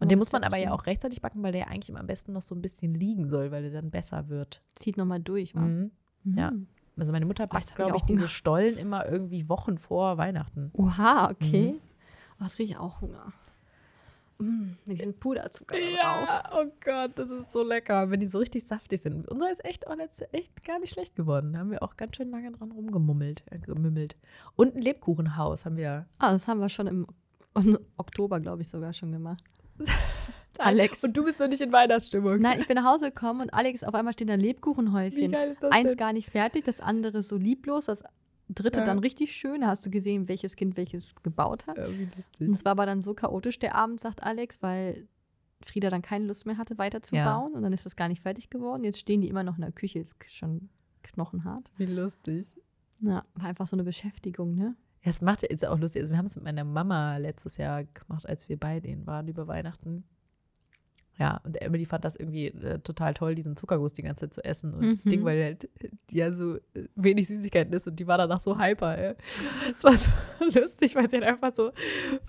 Speaker 2: Und den muss man aber ja auch rechtzeitig backen, weil der ja eigentlich immer am besten noch so ein bisschen liegen soll, weil der dann besser wird.
Speaker 1: Zieht nochmal durch, wa?
Speaker 2: Mhm. Ja.
Speaker 1: Mhm.
Speaker 2: Also meine Mutter
Speaker 1: Oh,
Speaker 2: backt,
Speaker 1: ich
Speaker 2: glaube ich, diese
Speaker 1: Hunger.
Speaker 2: Stollen immer irgendwie Wochen vor Weihnachten.
Speaker 1: Oha, okay.
Speaker 2: Mhm.
Speaker 1: Oh, jetzt kriege ich auch Hunger. Mm, mit diesem Puderzucker da drauf.
Speaker 2: oh Gott, das ist so lecker, wenn die so richtig saftig sind. Unser ist echt, oh, echt gar nicht schlecht geworden. Da haben wir auch ganz schön lange dran rumgemummelt, äh, gemümmelt. Und ein Lebkuchenhaus haben wir.
Speaker 1: Ah, das haben wir schon im Oktober, glaube ich, sogar schon gemacht. Alex.
Speaker 2: Und du bist noch nicht in Weihnachtsstimmung.
Speaker 1: Nein, ich bin nach Hause gekommen und Alex, auf einmal steht ein
Speaker 2: Wie
Speaker 1: Lebkuchenhäuschen.
Speaker 2: geil ist das
Speaker 1: Eins
Speaker 2: denn?
Speaker 1: gar nicht fertig, das andere so lieblos, das dritte
Speaker 2: Ja.
Speaker 1: dann richtig schön. Da hast du gesehen, welches Kind welches gebaut hat.
Speaker 2: Ja, wie lustig.
Speaker 1: Und es war aber dann so chaotisch der Abend, sagt Alex, weil Frieda dann keine Lust mehr hatte, weiterzubauen. Und dann ist das gar nicht fertig geworden. Jetzt stehen die immer noch in der Küche, ist schon knochenhart.
Speaker 2: Wie lustig.
Speaker 1: Ja, war einfach so eine Beschäftigung, ne?
Speaker 2: Ja, es macht jetzt auch lustig. Also wir haben es mit meiner Mama letztes Jahr gemacht, als wir bei denen waren über Weihnachten. Ja, und Emily fand das irgendwie äh, total toll, diesen Zuckerguss die ganze Zeit zu essen. Und das
Speaker 1: Mhm.
Speaker 2: Ding, weil halt die ja so äh, wenig Süßigkeiten ist und die war danach so hyper. Ey. Es war so lustig, weil sie halt einfach so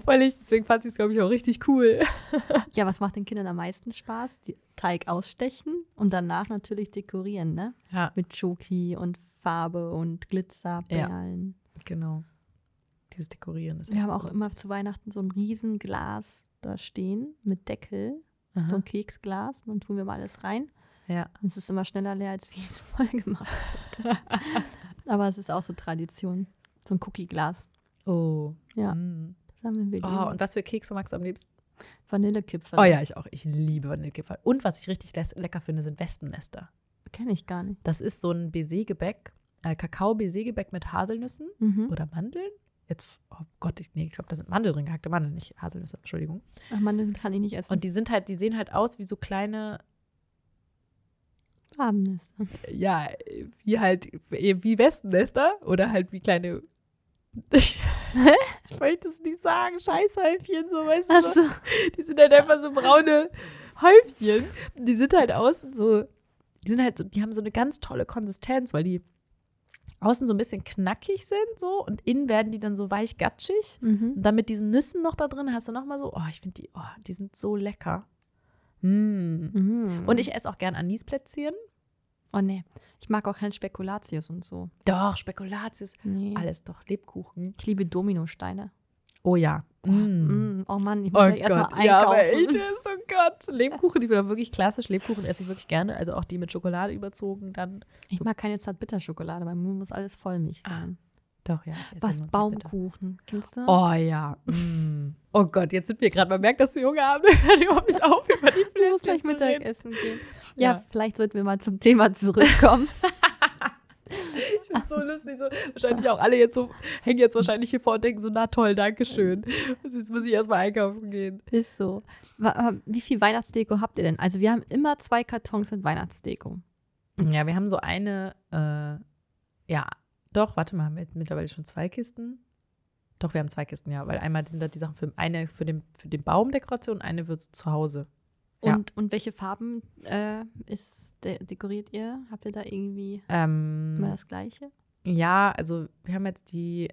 Speaker 2: völlig, deswegen fand sie es, glaube ich, auch richtig cool.
Speaker 1: Ja, was macht den Kindern am meisten Spaß? Die Teig ausstechen und danach natürlich dekorieren, ne?
Speaker 2: Ja,
Speaker 1: Mit Schoki und Farbe und Glitzer,
Speaker 2: Ja. Genau. Dieses Dekorieren ist
Speaker 1: Wir haben auch immer zu Weihnachten so ein Riesenglas da stehen mit Deckel, so
Speaker 2: Aha.
Speaker 1: ein Keksglas. Und dann tun wir mal alles rein.
Speaker 2: Ja.
Speaker 1: Und es ist immer schneller leer, als wie es voll gemacht wird. Aber es ist auch so Tradition. So ein Cookie-Glas.
Speaker 2: Oh.
Speaker 1: Ja,
Speaker 2: Mm.
Speaker 1: das haben wir
Speaker 2: Oh, und was für Kekse magst du am liebsten?
Speaker 1: Vanillekipferl.
Speaker 2: Oh ja, ich auch. Ich liebe Vanillekipferl. Und was ich richtig lecker finde, sind Wespennester.
Speaker 1: Kenne ich gar nicht.
Speaker 2: Das ist so ein Baiser-Gebäck, äh, Kakao-Baiser-Gebäck mit Haselnüssen
Speaker 1: Mhm.
Speaker 2: oder Mandeln. Jetzt, oh Gott, ich, nee, ich glaube, da sind Mandeln drin, gehackte Mandeln, nicht Haselnüsse, Entschuldigung.
Speaker 1: Ach man, den kann ich nicht essen.
Speaker 2: Und die sind halt, die sehen halt aus wie so kleine,
Speaker 1: Farbenes.
Speaker 2: ja, wie halt, wie Wespennester oder halt wie kleine, ich, ich wollte es nicht sagen, Scheißhäufchen, so weißt du. so. Die sind halt einfach so braune Häufchen. Die sind halt außen so, die sind halt so, die haben so eine ganz tolle Konsistenz, weil die außen so ein bisschen knackig sind so und innen werden die dann so weich gatschig.
Speaker 1: Mhm.
Speaker 2: Und dann mit diesen Nüssen noch da drin hast du noch mal so, oh, ich finde die, oh, die sind so lecker. Mm.
Speaker 1: Mhm.
Speaker 2: Und ich esse auch gern Anisplätzchen.
Speaker 1: Oh nee. Ich mag auch kein Spekulatius und so.
Speaker 2: Doch, Spekulatius,
Speaker 1: Nee.
Speaker 2: alles doch, Lebkuchen.
Speaker 1: Ich liebe Dominosteine.
Speaker 2: Oh ja.
Speaker 1: Boah,
Speaker 2: Mm.
Speaker 1: mm. Oh Mann, ich muss
Speaker 2: Oh
Speaker 1: gleich erstmal
Speaker 2: Gott, ja, aber echt,
Speaker 1: einkaufen.
Speaker 2: oh Gott. Lebkuchen, die auch wirklich klassisch. Lebkuchen esse ich wirklich gerne. Also auch die mit Schokolade überzogen dann.
Speaker 1: ich mag keine Zartbitterschokolade, bei mir muss alles Vollmilch
Speaker 2: Ah,
Speaker 1: sein.
Speaker 2: Doch, ja.
Speaker 1: Was? Baumkuchen. Kennst du?
Speaker 2: Oh ja. Mm. Oh Gott, jetzt sind wir gerade. Man merkt, dass du Junge haben. Hören überhaupt nicht auf, über die
Speaker 1: Ich muss gleich. Mittagessen gehen. Ja,
Speaker 2: Ja.
Speaker 1: vielleicht sollten wir mal zum Thema zurückkommen.
Speaker 2: Finde so lustig. So, wahrscheinlich auch alle jetzt so, hängen jetzt wahrscheinlich hier vor und denken so, na toll, danke schön. Jetzt muss ich erstmal einkaufen gehen.
Speaker 1: Ist so. Wie viel Weihnachtsdeko habt ihr denn? Also wir haben immer zwei Kartons mit Weihnachtsdeko.
Speaker 2: Ja, wir haben so eine, äh, ja, doch, warte mal, haben wir jetzt mittlerweile schon zwei Kisten? Doch, wir haben zwei Kisten, ja, weil einmal sind da die Sachen für eine für den, für den Baumdekoration, eine wird zu Hause. Ja.
Speaker 1: Und, und welche Farben äh, ist de dekoriert ihr? Habt ihr da irgendwie
Speaker 2: Ähm,
Speaker 1: immer das Gleiche?
Speaker 2: Ja, also wir haben jetzt die,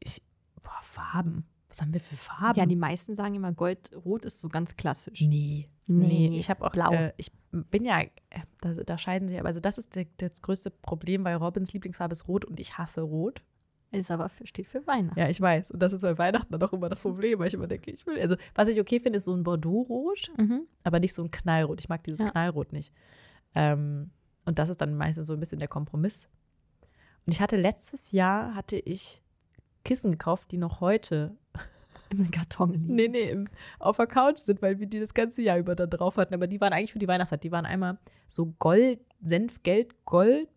Speaker 2: ich, boah, Farben. Was haben wir für Farben?
Speaker 1: Ja, die meisten sagen immer, Gold-Rot ist so ganz klassisch.
Speaker 2: Nee.
Speaker 1: Nee,
Speaker 2: Nee, ich habe auch
Speaker 1: blau.
Speaker 2: Äh, ich bin ja, äh, da, da scheiden sich, aber also das ist der, das größte Problem, weil Robins Lieblingsfarbe ist rot und ich hasse rot.
Speaker 1: Ist aber für, steht für Weihnachten.
Speaker 2: Ja, ich weiß. Und das ist bei Weihnachten dann auch immer das Problem, weil ich immer denke, ich will. Also, was ich okay finde, ist so ein Bordeaux-Rot,
Speaker 1: Mhm.
Speaker 2: aber nicht so ein Knallrot. Ich mag dieses
Speaker 1: Ja.
Speaker 2: Knallrot nicht. Ähm, und das ist dann meistens so ein bisschen der Kompromiss. Und ich hatte letztes Jahr hatte ich Kissen gekauft, die noch heute
Speaker 1: Im Karton liegen.
Speaker 2: nee, nee, im, auf der Couch sind, weil wir die das ganze Jahr über da drauf hatten. Aber die waren eigentlich für die Weihnachtszeit. Die waren einmal so Gold, Senfgelb, Gold,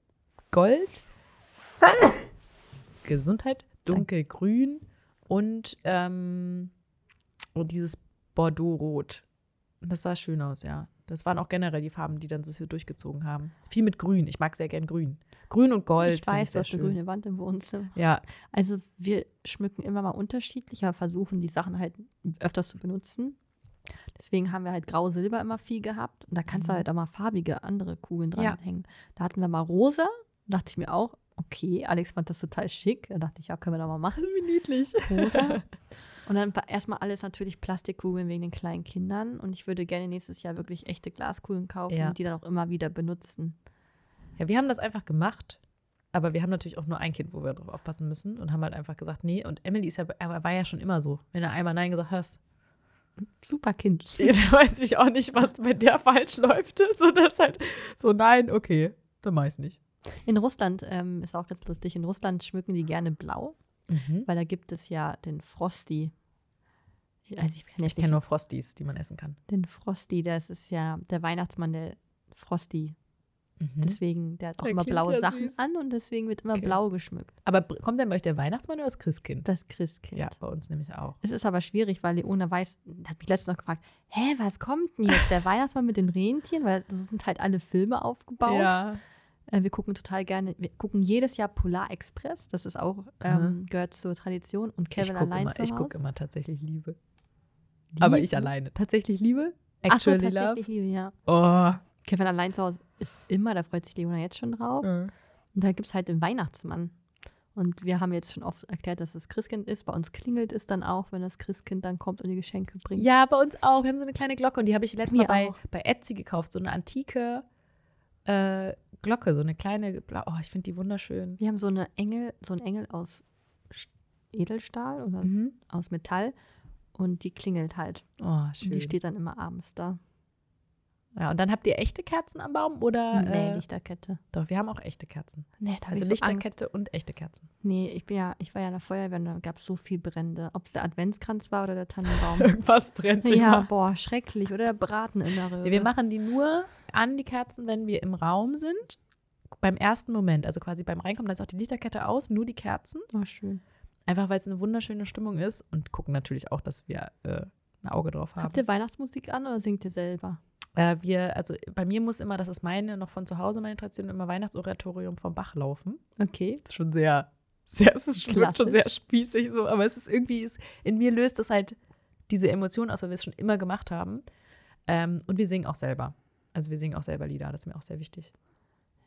Speaker 2: Gold, Gesundheit, dunkelgrün und, ähm, und dieses Bordeaux-Rot. Das sah schön aus, ja. Das waren auch generell die Farben, die dann so durchgezogen haben. Viel mit Grün. Ich mag sehr gern Grün. Grün und Gold.
Speaker 1: ich weiß, du hast eine grüne Wand im Wohnzimmer.
Speaker 2: Ja,
Speaker 1: Also wir schmücken immer mal unterschiedlich, aber versuchen die Sachen halt öfters zu benutzen. Deswegen haben wir halt grau-silber immer viel gehabt. Und da kannst du
Speaker 2: Mhm.
Speaker 1: halt auch mal farbige andere Kugeln
Speaker 2: Ja.
Speaker 1: dranhängen. Da hatten wir mal rosa. Da dachte ich mir auch, okay, Alex fand das total schick. Da dachte ich, ja, können wir doch mal machen.
Speaker 2: wie niedlich.
Speaker 1: Rosa. Und dann erstmal alles natürlich Plastikkugeln wegen den kleinen Kindern. Und ich würde gerne nächstes Jahr wirklich echte Glaskugeln kaufen
Speaker 2: Ja.
Speaker 1: und die dann auch immer wieder benutzen.
Speaker 2: Ja, wir haben das einfach gemacht. Aber wir haben natürlich auch nur ein Kind, wo wir drauf aufpassen müssen und haben halt einfach gesagt, nee. Und Emily ist ja, er war ja schon immer so. Wenn du einmal Nein gesagt hast,
Speaker 1: Super Kind.
Speaker 2: dann weiß ich auch nicht, was bei der falsch läuft. So, das ist halt so, nein, okay, dann weiß nicht.
Speaker 1: In Russland ähm, ist auch ganz lustig. In Russland schmücken die gerne blau. weil da gibt es ja den Frosty. Also ich kenne
Speaker 2: Ich kenne nur Frosties, die man essen kann.
Speaker 1: den Frosty, das ist ja der Weihnachtsmann, der Frosty
Speaker 2: Mhm.
Speaker 1: Deswegen, der hat auch
Speaker 2: Der
Speaker 1: immer blaue
Speaker 2: ja
Speaker 1: Sachen
Speaker 2: süß.
Speaker 1: an und deswegen wird immer
Speaker 2: Okay.
Speaker 1: blau geschmückt.
Speaker 2: Aber kommt denn bei euch der Weihnachtsmann oder das Christkind?
Speaker 1: Das Christkind.
Speaker 2: Ja, bei uns nämlich auch.
Speaker 1: Es ist aber schwierig, weil Leona weiß, hat mich letztens noch gefragt, hä, was kommt denn jetzt? Der Weihnachtsmann mit den Rentieren? Weil so sind halt alle Filme aufgebaut.
Speaker 2: Ja.
Speaker 1: Äh, wir gucken total gerne, wir gucken jedes Jahr Polar Express. Das ist auch, ähm, gehört zur Tradition. Und Kevin
Speaker 2: gucke
Speaker 1: allein
Speaker 2: immer,
Speaker 1: zu
Speaker 2: ich
Speaker 1: Hause.
Speaker 2: guck immer tatsächlich Liebe. Aber ich
Speaker 1: Liebe?
Speaker 2: alleine. Tatsächlich Liebe?
Speaker 1: Ach so,
Speaker 2: Actually
Speaker 1: tatsächlich Liebe, ja.
Speaker 2: Love?
Speaker 1: Kevin allein zu Hause ist immer, da freut sich Leona jetzt schon drauf.
Speaker 2: Oh.
Speaker 1: Und da gibt es halt den Weihnachtsmann. Und wir haben jetzt schon oft erklärt, dass es Christkind ist. Bei uns klingelt es dann auch, wenn das Christkind dann kommt und die Geschenke bringt.
Speaker 2: Ja, bei uns auch. Wir haben so eine kleine Glocke und die habe ich letztes Mal bei, bei Etsy gekauft. So eine antike äh, Glocke, so eine kleine. Blau oh, ich finde die wunderschön.
Speaker 1: Wir haben so eine Engel, so einen Engel aus Edelstahl oder
Speaker 2: Mhm.
Speaker 1: aus Metall und die klingelt halt.
Speaker 2: Oh,
Speaker 1: Und
Speaker 2: schön.
Speaker 1: die steht dann immer abends da.
Speaker 2: ja, und dann habt ihr echte Kerzen am Baum oder?
Speaker 1: nee,
Speaker 2: äh,
Speaker 1: Lichterkette.
Speaker 2: Doch, wir haben auch echte Kerzen.
Speaker 1: Nee, da
Speaker 2: Also
Speaker 1: ich so Angst.
Speaker 2: Lichterkette und echte Kerzen.
Speaker 1: Nee, ich, bin ja, ich war ja in der Feuerwehr und da gab es so viel Brände. Ob es der Adventskranz war oder der Tannenbaum.
Speaker 2: Irgendwas brennt
Speaker 1: ja,
Speaker 2: immer.
Speaker 1: boah, schrecklich. Oder der Braten in der Röhre.
Speaker 2: Ja, wir machen die nur an die Kerzen, wenn wir im Raum sind. Beim ersten Moment, also quasi beim Reinkommen, da ist auch die Lichterkette aus, nur die Kerzen.
Speaker 1: Oh, schön.
Speaker 2: Einfach weil es eine wunderschöne Stimmung ist und gucken natürlich auch, dass wir äh, ein Auge drauf haben.
Speaker 1: Habt ihr Weihnachtsmusik an oder singt ihr selber?
Speaker 2: Äh, wir, also bei mir muss immer, das ist meine, noch von zu Hause meine Tradition, immer Weihnachtsoratorium vom Bach laufen.
Speaker 1: Okay.
Speaker 2: Das ist schon sehr, sehr es ist schon, schon sehr spießig so, aber es ist irgendwie, ist, in mir löst das halt diese Emotion aus, weil wir es schon immer gemacht haben. Ähm, und wir singen auch selber. Also wir singen auch selber Lieder, das ist mir auch sehr wichtig.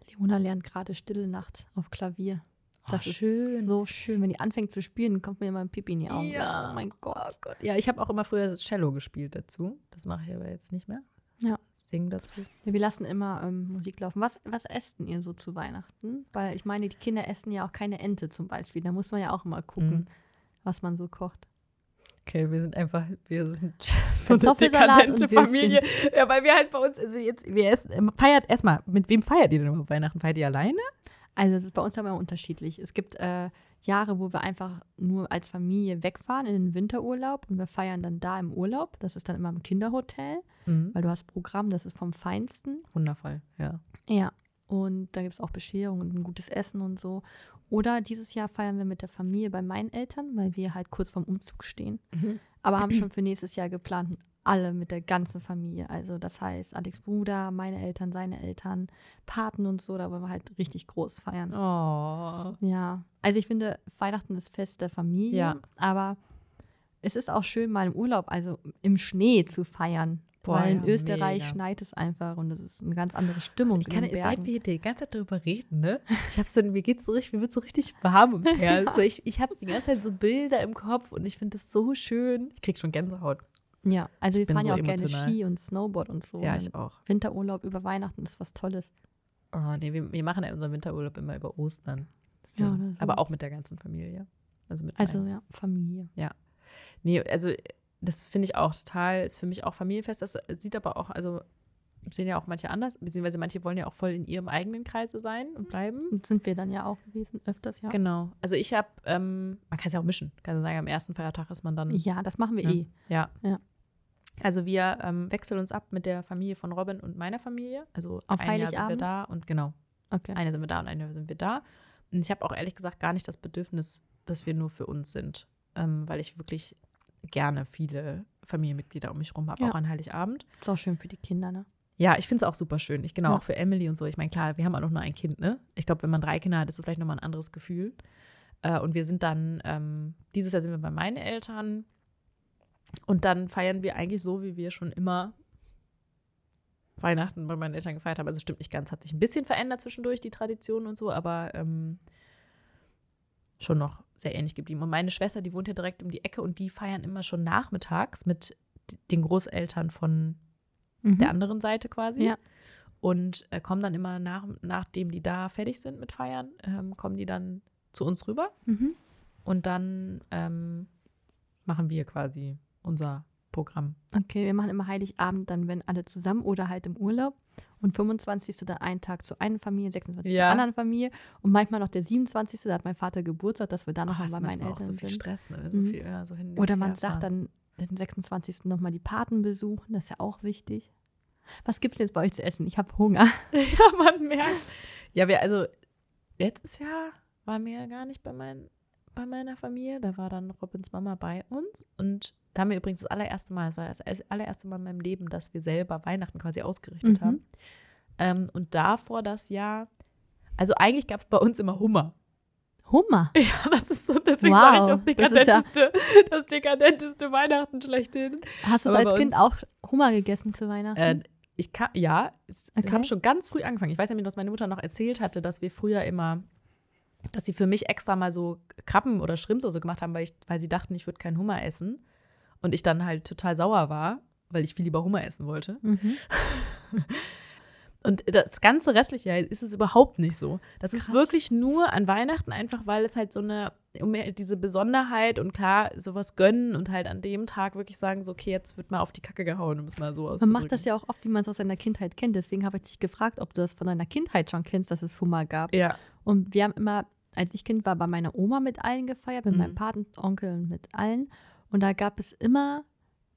Speaker 1: Leona lernt gerade Stille Nacht auf Klavier.
Speaker 2: Oh,
Speaker 1: Das ist so schön. Wenn die anfängt zu spielen, kommt mir immer ein Pipi in die Augen.
Speaker 2: Ja.
Speaker 1: Oh mein
Speaker 2: Oh
Speaker 1: Gott.
Speaker 2: Gott. Ja, ich habe auch immer früher das Cello gespielt dazu. Das mache ich aber jetzt nicht mehr.
Speaker 1: Ja.
Speaker 2: Singen dazu.
Speaker 1: Ja, wir lassen immer ähm, Musik laufen. Was, was esst denn ihr so zu Weihnachten? Weil ich meine, die Kinder essen ja auch keine Ente zum Beispiel. Da muss man ja auch immer gucken,
Speaker 2: Mhm.
Speaker 1: was man so kocht.
Speaker 2: Okay, wir sind einfach, wir sind so eine dekadente. Familie. Ja, weil wir halt bei uns, also jetzt, wir essen, ähm, feiert erstmal, mit wem feiert ihr denn überhaupt Weihnachten? Feiert ihr alleine?
Speaker 1: Also es ist bei uns aber unterschiedlich. Es gibt äh, Jahre, wo wir einfach nur als Familie wegfahren in den Winterurlaub und wir feiern dann da im Urlaub. Das ist dann immer im Kinderhotel,
Speaker 2: Mhm.
Speaker 1: weil du hast Programm, das ist vom Feinsten.
Speaker 2: Wundervoll, ja.
Speaker 1: Ja. Und da gibt es auch Bescherung und ein gutes Essen und so. Oder dieses Jahr feiern wir mit der Familie bei meinen Eltern, weil wir halt kurz vorm Umzug stehen. Aber haben schon für nächstes Jahr geplant, alle mit der ganzen Familie. Also das heißt, Alex Bruder, meine Eltern, seine Eltern, Paten und so, da wollen wir halt richtig groß feiern.
Speaker 2: Oh.
Speaker 1: Ja, also ich finde, Weihnachten ist Fest der Familie,
Speaker 2: Ja.
Speaker 1: aber es ist auch schön, mal im Urlaub, also im Schnee zu feiern.
Speaker 2: Boah,
Speaker 1: weil in
Speaker 2: ja,
Speaker 1: Österreich
Speaker 2: mega.
Speaker 1: schneit es einfach und es ist eine ganz andere Stimmung.
Speaker 2: Ich kann, seit wir die ganze Zeit darüber reden, ne? Ich habe so, mir geht's so richtig, mir wird so richtig warm ums Herz. weil ich ich habe die ganze Zeit so Bilder im Kopf und ich finde das so schön. Ich krieg schon Gänsehaut.
Speaker 1: Ja, also wir
Speaker 2: bin
Speaker 1: fahren ja
Speaker 2: so
Speaker 1: auch gerne
Speaker 2: emotional.
Speaker 1: Ski und Snowboard und so.
Speaker 2: Ja, ich auch.
Speaker 1: Winterurlaub über Weihnachten ist was Tolles.
Speaker 2: Oh, nee, wir, wir machen ja unseren Winterurlaub immer über Ostern.
Speaker 1: Ja, so.
Speaker 2: Aber auch mit der ganzen Familie. Also mit
Speaker 1: Also
Speaker 2: meinen-
Speaker 1: ja, Familie.
Speaker 2: Nee, also das finde ich auch total, ist für mich auch Familienfest. Das sieht aber auch, also sehen ja auch manche anders, beziehungsweise manche wollen ja auch voll in ihrem eigenen Kreise sein und bleiben.
Speaker 1: Und sind wir dann ja auch gewesen, öfters, ja.
Speaker 2: Genau. Also ich habe, ähm, man kann es ja auch mischen. Kann sagen, am ersten Feiertag ist man dann.
Speaker 1: Ja, das machen wir
Speaker 2: Ja.
Speaker 1: eh.
Speaker 2: Ja.
Speaker 1: Ja.
Speaker 2: Also wir ähm, wechseln uns ab mit der Familie von Robin und meiner Familie. Also
Speaker 1: Auf
Speaker 2: ein Jahr sind wir
Speaker 1: Heiligabend?
Speaker 2: da und genau,
Speaker 1: Okay.
Speaker 2: eine sind wir da und eine sind wir da. Und ich habe auch ehrlich gesagt gar nicht das Bedürfnis, dass wir nur für uns sind, ähm, weil ich wirklich gerne viele Familienmitglieder um mich herum habe,
Speaker 1: Ja.
Speaker 2: auch an Heiligabend.
Speaker 1: Ist auch schön für die Kinder, ne?
Speaker 2: Ja, ich finde es auch super schön. Ich genau
Speaker 1: Ja.
Speaker 2: auch für Emily und so. Ich meine, klar, wir haben auch noch nur ein Kind, ne? Ich glaube, wenn man drei Kinder hat, ist es vielleicht nochmal ein anderes Gefühl. Äh, und wir sind dann, ähm, dieses Jahr sind wir bei meinen Eltern. Und dann feiern wir eigentlich so, wie wir schon immer Weihnachten bei meinen Eltern gefeiert haben. Also stimmt nicht ganz, hat sich ein bisschen verändert zwischendurch, die Tradition und so, aber ähm, schon noch sehr ähnlich geblieben. Und meine Schwester, die wohnt ja direkt um die Ecke und die feiern immer schon nachmittags mit den Großeltern von
Speaker 1: Mhm.
Speaker 2: der anderen Seite quasi.
Speaker 1: Ja.
Speaker 2: Und äh, kommen dann immer nach, nachdem die da fertig sind mit Feiern, ähm, kommen die dann zu uns rüber
Speaker 1: Mhm.
Speaker 2: und dann ähm, machen wir quasi unser Programm.
Speaker 1: Okay, wir machen immer Heiligabend dann, wenn alle zusammen oder halt im Urlaub. Und 25. dann einen Tag zur einen Familie, 26.
Speaker 2: Ja.
Speaker 1: zur anderen Familie. Und manchmal noch der 27. Da hat mein Vater Geburtstag, dass wir da noch
Speaker 2: Oh,
Speaker 1: mal
Speaker 2: ist
Speaker 1: bei meinen Eltern
Speaker 2: so viel
Speaker 1: sind.
Speaker 2: Stress, ne? So
Speaker 1: Mhm.
Speaker 2: viel, ja, so
Speaker 1: Oder man sagt
Speaker 2: fahren.
Speaker 1: dann den 26. nochmal die Paten besuchen. Das ist ja auch wichtig. Was gibt's denn jetzt bei euch zu essen? Ich habe Hunger.
Speaker 2: ja, man merkt. Ja, wir, also letztes Jahr waren wir ja gar nicht bei, mein, bei meiner Familie. Da war dann Robins Mama bei uns. Und da haben wir übrigens das allererste Mal, das war das allererste Mal in meinem Leben, dass wir selber Weihnachten quasi ausgerichtet
Speaker 1: Mhm.
Speaker 2: haben. Ähm, und davor das Jahr, also eigentlich gab es bei uns immer Hummer.
Speaker 1: Hummer.
Speaker 2: Ja, das ist so, deswegen
Speaker 1: Wow,
Speaker 2: sage ich das
Speaker 1: das ist ja-
Speaker 2: dekadenteste, das dekadenteste Weihnachten schlechthin.
Speaker 1: Hast du als
Speaker 2: bei
Speaker 1: Kind
Speaker 2: uns-
Speaker 1: auch Hummer gegessen zu Weihnachten?
Speaker 2: Äh, ich kann, ja, es
Speaker 1: Okay.
Speaker 2: haben schon ganz früh angefangen. Ich weiß nämlich, dass meine Mutter noch erzählt hatte, dass wir früher immer, dass sie für mich extra mal so Krabben oder Shrimps oder so gemacht haben, weil, ich, weil sie dachten, ich würde keinen Hummer essen. Und ich dann halt total sauer war, weil ich viel lieber Hummer essen wollte.
Speaker 1: mhm.
Speaker 2: Und das ganze restliche Jahr ist es überhaupt nicht so. Das ist
Speaker 1: Krass.
Speaker 2: wirklich nur an Weihnachten einfach, weil es halt so eine, um halt diese Besonderheit und klar, sowas gönnen und halt an dem Tag wirklich sagen, so, okay, jetzt wird mal auf die Kacke gehauen, um es mal so
Speaker 1: Man
Speaker 2: auszudrücken.
Speaker 1: macht das ja auch oft, wie man es aus seiner Kindheit kennt. Deswegen habe ich dich gefragt, ob du das von deiner Kindheit schon kennst, dass es Hummer gab.
Speaker 2: Ja.
Speaker 1: Und wir haben immer, als ich Kind war, bei meiner Oma mit allen gefeiert, mit
Speaker 2: Mhm.
Speaker 1: meinem Patenonkel und mit allen. Und da gab es immer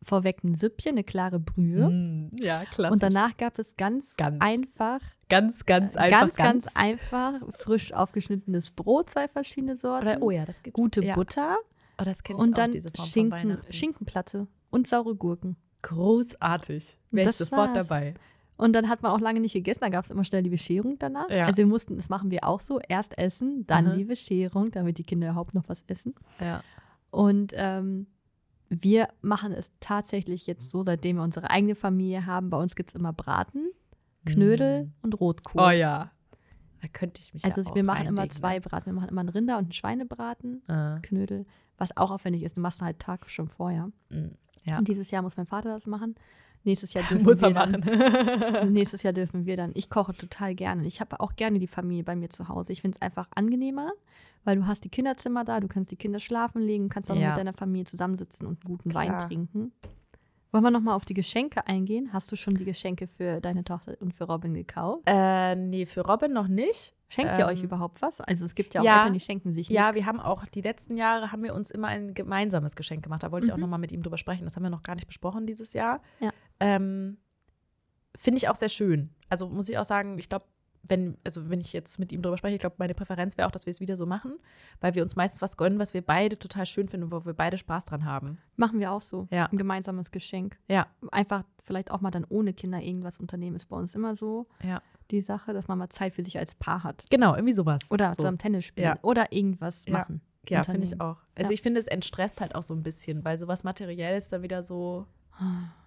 Speaker 1: vorweg ein Süppchen, eine klare Brühe.
Speaker 2: Mm, ja, klasse.
Speaker 1: Und danach gab es ganz,
Speaker 2: Ganz
Speaker 1: einfach,
Speaker 2: ganz, ganz einfach.
Speaker 1: ganz, ganz einfach frisch aufgeschnittenes Brot, zwei verschiedene Sorten.
Speaker 2: Oder, oh ja, das gibt's.
Speaker 1: Gute
Speaker 2: ja.
Speaker 1: Butter
Speaker 2: Oh, das kenne ich
Speaker 1: und
Speaker 2: auch,
Speaker 1: dann
Speaker 2: diese Form
Speaker 1: Schinken. Schinkenplatte und saure Gurken.
Speaker 2: Großartig. Wäre ich
Speaker 1: Das
Speaker 2: sofort
Speaker 1: war's.
Speaker 2: dabei.
Speaker 1: Und dann hat man auch lange nicht gegessen, da gab es immer schnell die Bescherung danach.
Speaker 2: Ja.
Speaker 1: Also wir mussten, das machen wir auch so, erst essen, dann
Speaker 2: Aha.
Speaker 1: die Bescherung, damit die Kinder überhaupt noch was essen.
Speaker 2: Ja.
Speaker 1: Und ähm, wir machen es tatsächlich jetzt so, seitdem wir unsere eigene Familie haben. Bei uns gibt es immer Braten, Knödel
Speaker 2: Mm.
Speaker 1: und Rotkohl.
Speaker 2: Oh ja. Da könnte ich mich
Speaker 1: Also
Speaker 2: ja
Speaker 1: wir machen immer
Speaker 2: reinlegen,
Speaker 1: zwei Braten. Wir machen immer einen Rinder- und einen Schweinebraten,
Speaker 2: ne?
Speaker 1: Knödel, was auch aufwendig ist. Du machst halt Tag schon vorher.
Speaker 2: Mm, ja.
Speaker 1: Und dieses Jahr muss mein Vater das machen. Nächstes Jahr dürfen
Speaker 2: Muss
Speaker 1: wir
Speaker 2: er
Speaker 1: dann,
Speaker 2: machen.
Speaker 1: Nächstes Jahr dürfen wir dann. Ich koche total gerne. Ich habe auch gerne die Familie bei mir zu Hause. Ich finde es einfach angenehmer, weil du hast die Kinderzimmer da, du kannst die Kinder schlafen legen, kannst auch
Speaker 2: Ja.
Speaker 1: mit deiner Familie zusammensitzen und einen guten Wein
Speaker 2: Klar.
Speaker 1: trinken. Wollen wir nochmal auf die Geschenke eingehen? Hast du schon die Geschenke für deine Tochter und für Robin gekauft?
Speaker 2: äh, nee, für Robin noch nicht.
Speaker 1: Schenkt ihr euch
Speaker 2: Ähm,
Speaker 1: überhaupt was? Also es gibt ja auch
Speaker 2: ja.
Speaker 1: Eltern, die schenken sich
Speaker 2: Ja,
Speaker 1: nix.
Speaker 2: wir haben auch die letzten Jahre haben wir uns immer ein gemeinsames Geschenk gemacht. Da wollte ich auch
Speaker 1: Mhm.
Speaker 2: noch mal mit ihm drüber sprechen. Das haben wir noch gar nicht besprochen dieses Jahr.
Speaker 1: Ja.
Speaker 2: Ähm, Finde ich auch sehr schön. Also muss ich auch sagen, ich glaube, wenn, also wenn ich jetzt mit ihm drüber spreche, ich glaube, meine Präferenz wäre auch, dass wir es wieder so machen, weil wir uns meistens was gönnen, was wir beide total schön finden und wo wir beide Spaß dran haben.
Speaker 1: Machen wir auch so.
Speaker 2: Ja.
Speaker 1: Ein gemeinsames Geschenk.
Speaker 2: Ja.
Speaker 1: Einfach vielleicht auch mal dann ohne Kinder irgendwas unternehmen. Ist bei uns immer so
Speaker 2: Ja.
Speaker 1: die Sache, dass man mal Zeit für sich als Paar hat.
Speaker 2: Genau, irgendwie sowas.
Speaker 1: Oder
Speaker 2: so.
Speaker 1: zusammen Tennis spielen.
Speaker 2: Ja.
Speaker 1: Oder irgendwas
Speaker 2: Ja.
Speaker 1: machen.
Speaker 2: Ja, finde ich auch. Also ich finde, es entstresst halt auch so ein bisschen, weil sowas Materielles dann wieder so,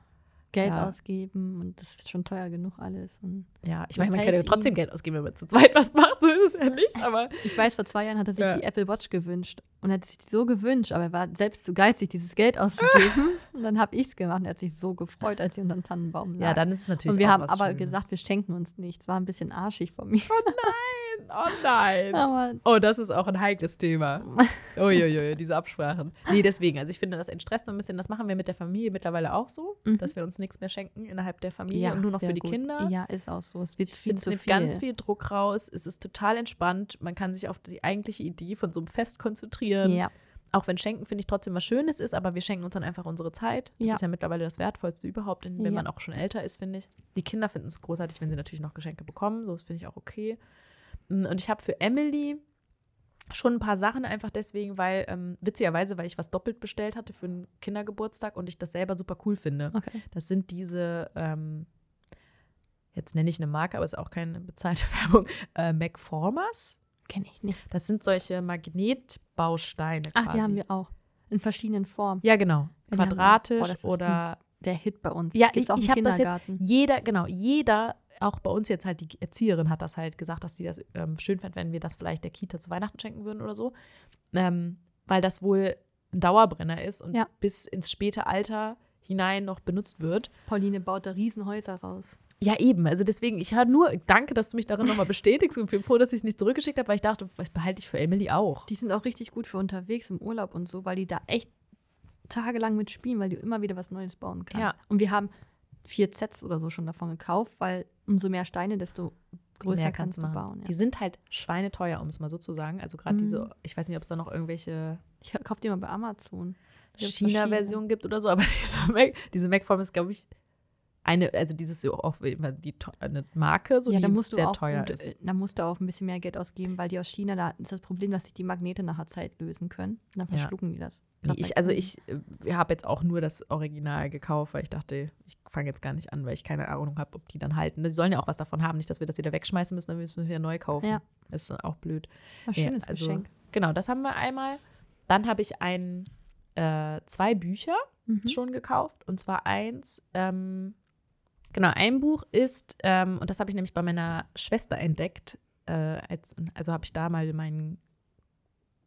Speaker 1: Geld
Speaker 2: Ja.
Speaker 1: ausgeben und das ist schon teuer genug alles. Und
Speaker 2: ja, ich meine, man kann ja trotzdem. Geld ausgeben, wenn man zu zweit was macht, so ist es ja nicht, aber
Speaker 1: ich weiß, vor zwei Jahren hat er sich
Speaker 2: Ja.
Speaker 1: die Apple Watch gewünscht. Und hat sich die so gewünscht, aber er war selbst zu geizig, dieses Geld auszugeben. und dann habe ich es gemacht und er hat sich so gefreut, als sie unter dem Tannenbaum lag.
Speaker 2: ja, dann ist es natürlich
Speaker 1: und wir haben aber
Speaker 2: Schönes.
Speaker 1: gesagt, wir schenken uns nichts. War ein bisschen arschig von mir.
Speaker 2: oh nein.
Speaker 1: Aber
Speaker 2: Oh, das ist auch ein heikles Thema. Uiuiui, diese Absprachen. Nee, deswegen, also ich finde, das entstresst so ein bisschen, das machen wir mit der Familie mittlerweile auch so,
Speaker 1: Mhm.
Speaker 2: dass wir uns nichts mehr schenken innerhalb der Familie und nur noch für die
Speaker 1: gut.
Speaker 2: Kinder.
Speaker 1: Ja, ist auch so. Es wird
Speaker 2: Ich
Speaker 1: viel zu
Speaker 2: nimmt
Speaker 1: viel.
Speaker 2: ganz viel Druck raus. Es ist total entspannt. Man kann sich auf die eigentliche Idee von so einem Fest konzentrieren.
Speaker 1: Ja,
Speaker 2: Auch wenn Schenken, finde ich, trotzdem was Schönes ist, aber wir schenken uns dann einfach unsere Zeit. Das
Speaker 1: Ja.
Speaker 2: ist ja mittlerweile das Wertvollste überhaupt, wenn
Speaker 1: Ja.
Speaker 2: man auch schon älter ist, finde ich. Die Kinder finden es großartig, wenn sie natürlich noch Geschenke bekommen. So, das finde ich auch okay. Und ich habe für Emily schon ein paar Sachen einfach deswegen, weil, ähm, witzigerweise, weil ich was doppelt bestellt hatte für einen Kindergeburtstag und ich das selber super cool finde.
Speaker 1: okay.
Speaker 2: Das sind diese, ähm, jetzt nenne ich eine Marke, aber es ist auch keine bezahlte Werbung, äh, MacFormers.
Speaker 1: Kenne ich nicht.
Speaker 2: Das sind solche Magnetbausteine
Speaker 1: Ach,
Speaker 2: quasi.
Speaker 1: die haben wir auch. In verschiedenen Formen.
Speaker 2: Ja, genau.
Speaker 1: Ja.
Speaker 2: Quadratisch
Speaker 1: Boah,
Speaker 2: oder
Speaker 1: Der Hit bei uns.
Speaker 2: Ja,
Speaker 1: Gibt's
Speaker 2: ich- ich hab das jetzt- jeder, genau, jeder, auch bei uns jetzt halt die Erzieherin hat das halt gesagt, dass sie das ähm, schön fand, wenn wir das vielleicht der Kita zu Weihnachten schenken würden oder so. Ähm, weil das wohl ein Dauerbrenner ist und
Speaker 1: Ja.
Speaker 2: bis ins späte Alter hinein noch benutzt wird.
Speaker 1: Pauline baut da Riesenhäuser raus.
Speaker 2: Ja, eben. Also deswegen, ich höre nur, danke, dass du mich darin nochmal bestätigst und bin froh, dass ich es nicht zurückgeschickt habe, weil ich dachte, das behalte ich für Emily auch.
Speaker 1: Die sind auch richtig gut für unterwegs im Urlaub und so, weil die da echt tagelang mit spielen, weil du immer wieder was Neues bauen kannst.
Speaker 2: Ja.
Speaker 1: Und wir haben vier Sets oder so schon davon gekauft, weil umso mehr Steine, desto größer
Speaker 2: Mehr
Speaker 1: kannst du
Speaker 2: machen.
Speaker 1: bauen. Ja.
Speaker 2: Die sind halt schweineteuer, um es mal so zu sagen. Also gerade
Speaker 1: Mhm.
Speaker 2: diese, ich weiß nicht, ob es da noch irgendwelche
Speaker 1: Ich kaufe die mal bei Amazon.
Speaker 2: China-Version gibt oder so, aber diese Mac, diese Mac-Form ist, glaube ich, eine, also dieses auch immer die eine Marke, so
Speaker 1: ja,
Speaker 2: die
Speaker 1: musst du
Speaker 2: sehr
Speaker 1: auch,
Speaker 2: teuer
Speaker 1: und,
Speaker 2: ist.
Speaker 1: äh, da musst du auch ein bisschen mehr Geld ausgeben, weil die aus China, da ist das Problem, dass sich die Magnete nach der Zeit lösen können. Dann
Speaker 2: Ja.
Speaker 1: verschlucken die das.
Speaker 2: Nee, ich, also ich habe jetzt auch nur das Original gekauft, weil ich dachte, ich fange jetzt gar nicht an, weil ich keine Ahnung habe, ob die dann halten. Die sollen ja auch was davon haben, nicht, dass wir das wieder wegschmeißen müssen, dann müssen wir wieder neu kaufen.
Speaker 1: Ja.
Speaker 2: Ist auch blöd. Nee,
Speaker 1: schönes
Speaker 2: also,
Speaker 1: Geschenk.
Speaker 2: Genau, das haben wir einmal. Dann habe ich ein, äh, zwei Bücher
Speaker 1: Mhm.
Speaker 2: schon gekauft. Und zwar eins, ähm, genau, ein Buch ist, ähm, und das habe ich nämlich bei meiner Schwester entdeckt. Äh, als, also habe ich da mal meinen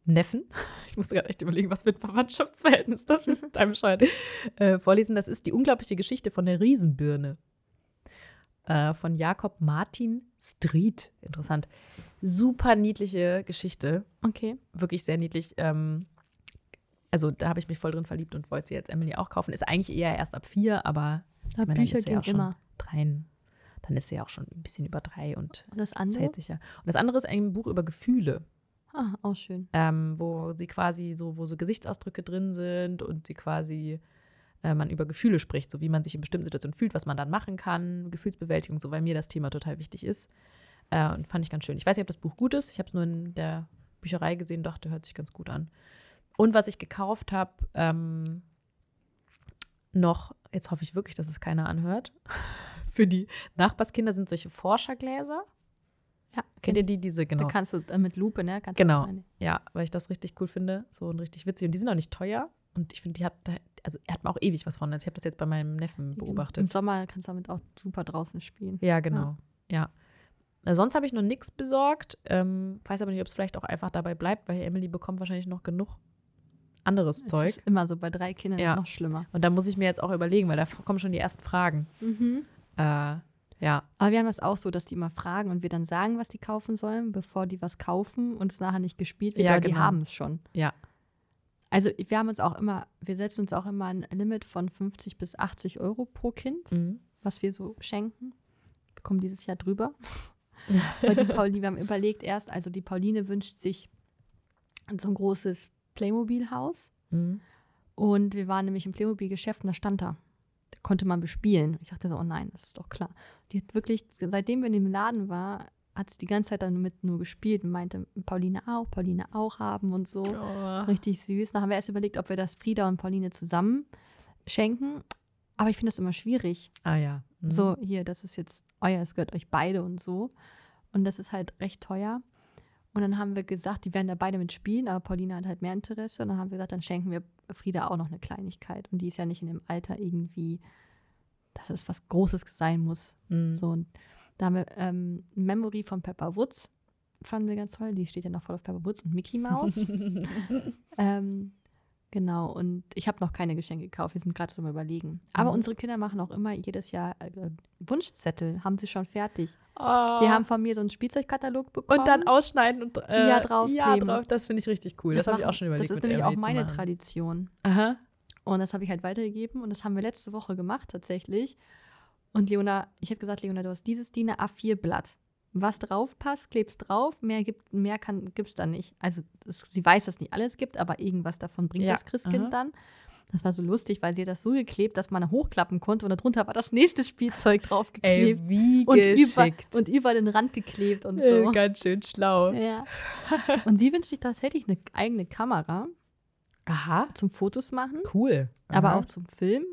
Speaker 2: Neffen, ich musste gerade echt überlegen, was für ein Verwandtschaftsverhältnis das ist, total bescheuert, äh, vorlesen. Das ist die unglaubliche Geschichte von der Riesenbirne. Äh, von Jakob Martin Street. Interessant. Super niedliche Geschichte
Speaker 1: Okay.
Speaker 2: wirklich sehr niedlich. Ähm, also da habe ich mich voll drin verliebt und wollte sie jetzt Emily auch kaufen. Ist eigentlich eher erst ab vier, aber
Speaker 1: Ja,
Speaker 2: meine,
Speaker 1: Bücher
Speaker 2: ja
Speaker 1: gehen
Speaker 2: auch schon
Speaker 1: immer.
Speaker 2: dreien. Dann ist sie ja auch schon ein bisschen über drei und
Speaker 1: Und das andere?
Speaker 2: hält sich ja. Und das andere ist ein Buch über Gefühle,
Speaker 1: Ah, auch schön.
Speaker 2: ähm, wo sie quasi so, wo so Gesichtsausdrücke drin sind und sie quasi äh, man über Gefühle spricht, so wie man sich in bestimmten Situationen fühlt, was man dann machen kann, Gefühlsbewältigung, so weil mir das Thema total wichtig ist. Äh, und fand ich ganz schön. Ich weiß nicht, ob das Buch gut ist. Ich habe es nur in der Bücherei gesehen, dachte, hört sich ganz gut an. Und was ich gekauft habe, ähm, noch, jetzt hoffe ich wirklich, dass es keiner anhört. Für die Nachbarskinder sind solche Forschergläser.
Speaker 1: Ja,
Speaker 2: Kennt ihr die? Diese, genau.
Speaker 1: Da kannst du äh, mit Lupe, ne? Kannst
Speaker 2: Genau.
Speaker 1: das
Speaker 2: Ja, weil ich das richtig cool finde. So und richtig witzig. Und die sind auch nicht teuer. Und ich finde, die hat, also er hat mir auch ewig was von. Also ich habe das jetzt bei meinem Neffen
Speaker 1: Im
Speaker 2: beobachtet.
Speaker 1: Sommer kannst du damit auch super draußen spielen.
Speaker 2: Ja, genau. Ja. Äh, Sonst habe ich noch nichts besorgt. Ähm, weiß aber nicht, ob es vielleicht auch einfach dabei bleibt, weil Emily bekommt wahrscheinlich noch genug anderes
Speaker 1: Es
Speaker 2: Zeug.
Speaker 1: ist immer so, bei drei Kindern
Speaker 2: Ja.
Speaker 1: noch schlimmer.
Speaker 2: Und da muss ich mir jetzt auch überlegen, weil da kommen schon die ersten Fragen.
Speaker 1: Mhm.
Speaker 2: Äh, ja.
Speaker 1: Aber wir haben das auch so, dass die immer fragen und wir dann sagen, was die kaufen sollen, bevor die was kaufen und es nachher nicht gespielt wird,
Speaker 2: Ja,
Speaker 1: die
Speaker 2: genau.
Speaker 1: haben es schon.
Speaker 2: Ja.
Speaker 1: Also wir haben uns auch immer, wir setzen uns auch immer ein Limit von 50 bis 80 Euro pro Kind,
Speaker 2: Mhm.
Speaker 1: was wir so schenken. Wir kommen dieses Jahr drüber. Weil die Pauline, wir haben überlegt erst, also die Pauline wünscht sich so ein großes Playmobil-Haus.
Speaker 2: Mhm.
Speaker 1: Und wir waren nämlich im Playmobil-Geschäft und da stand da. Konnte man bespielen. Ich dachte so, oh nein, das ist doch klar. Die hat wirklich, seitdem wir in dem Laden war, hat sie die ganze Zeit damit nur gespielt und meinte, Pauline auch, Pauline auch haben und so.
Speaker 2: Oh.
Speaker 1: Richtig süß. Dann haben wir erst überlegt, ob wir das Frieda und Pauline zusammen schenken. Aber ich finde das immer schwierig.
Speaker 2: Ah ja. Mhm.
Speaker 1: So, hier, das ist jetzt euer, es gehört euch beide und so. Und das ist halt recht teuer. Und dann haben wir gesagt, die werden da beide mitspielen, aber Pauline hat halt mehr Interesse. Und dann haben wir gesagt, dann schenken wir Frieda auch noch eine Kleinigkeit. Und die ist ja nicht in dem Alter irgendwie, dass es was Großes sein muss.
Speaker 2: Mhm.
Speaker 1: So, und da haben wir ähm, Memory von Pepper Woods, fanden wir ganz toll. Die steht ja noch voll auf Pepper Woods und Mickey Mouse. ähm, genau, und ich habe noch keine Geschenke gekauft. Wir sind gerade so am Überlegen. Aber
Speaker 2: Mhm.
Speaker 1: unsere Kinder machen auch immer jedes Jahr äh, Wunschzettel, haben sie schon fertig.
Speaker 2: Oh.
Speaker 1: Die haben von mir so einen Spielzeugkatalog bekommen.
Speaker 2: Und dann ausschneiden und äh,
Speaker 1: Ja, draufkleben.
Speaker 2: Ja, drauf. Das finde ich richtig cool. Das, habe ich auch schon überlegt.
Speaker 1: Das ist nämlich auch meine. Tradition.
Speaker 2: Aha.
Speaker 1: Und das habe ich halt weitergegeben und das haben wir letzte Woche gemacht tatsächlich. Und Leona, ich habe gesagt, Leona, du hast dieses DIN A4-Blatt. Was drauf passt, klebst drauf, mehr gibt mehr kann gibt's dann nicht. Also es, sie weiß, dass nicht alles gibt, aber irgendwas davon bringt
Speaker 2: Ja,
Speaker 1: das Christkind
Speaker 2: aha.
Speaker 1: dann. Das war so lustig, weil sie hat das so geklebt, dass man hochklappen konnte und darunter war das nächste Spielzeug draufgeklebt
Speaker 2: Ey, wie
Speaker 1: und, über,
Speaker 2: geschickt.
Speaker 1: und über den Rand geklebt und so.
Speaker 2: ganz schön schlau.
Speaker 1: Ja. Und sie wünscht sich tatsächlich eine eigene Kamera
Speaker 2: Aha,
Speaker 1: zum Fotos machen
Speaker 2: cool.
Speaker 1: aber
Speaker 2: Aha.
Speaker 1: auch zum Film.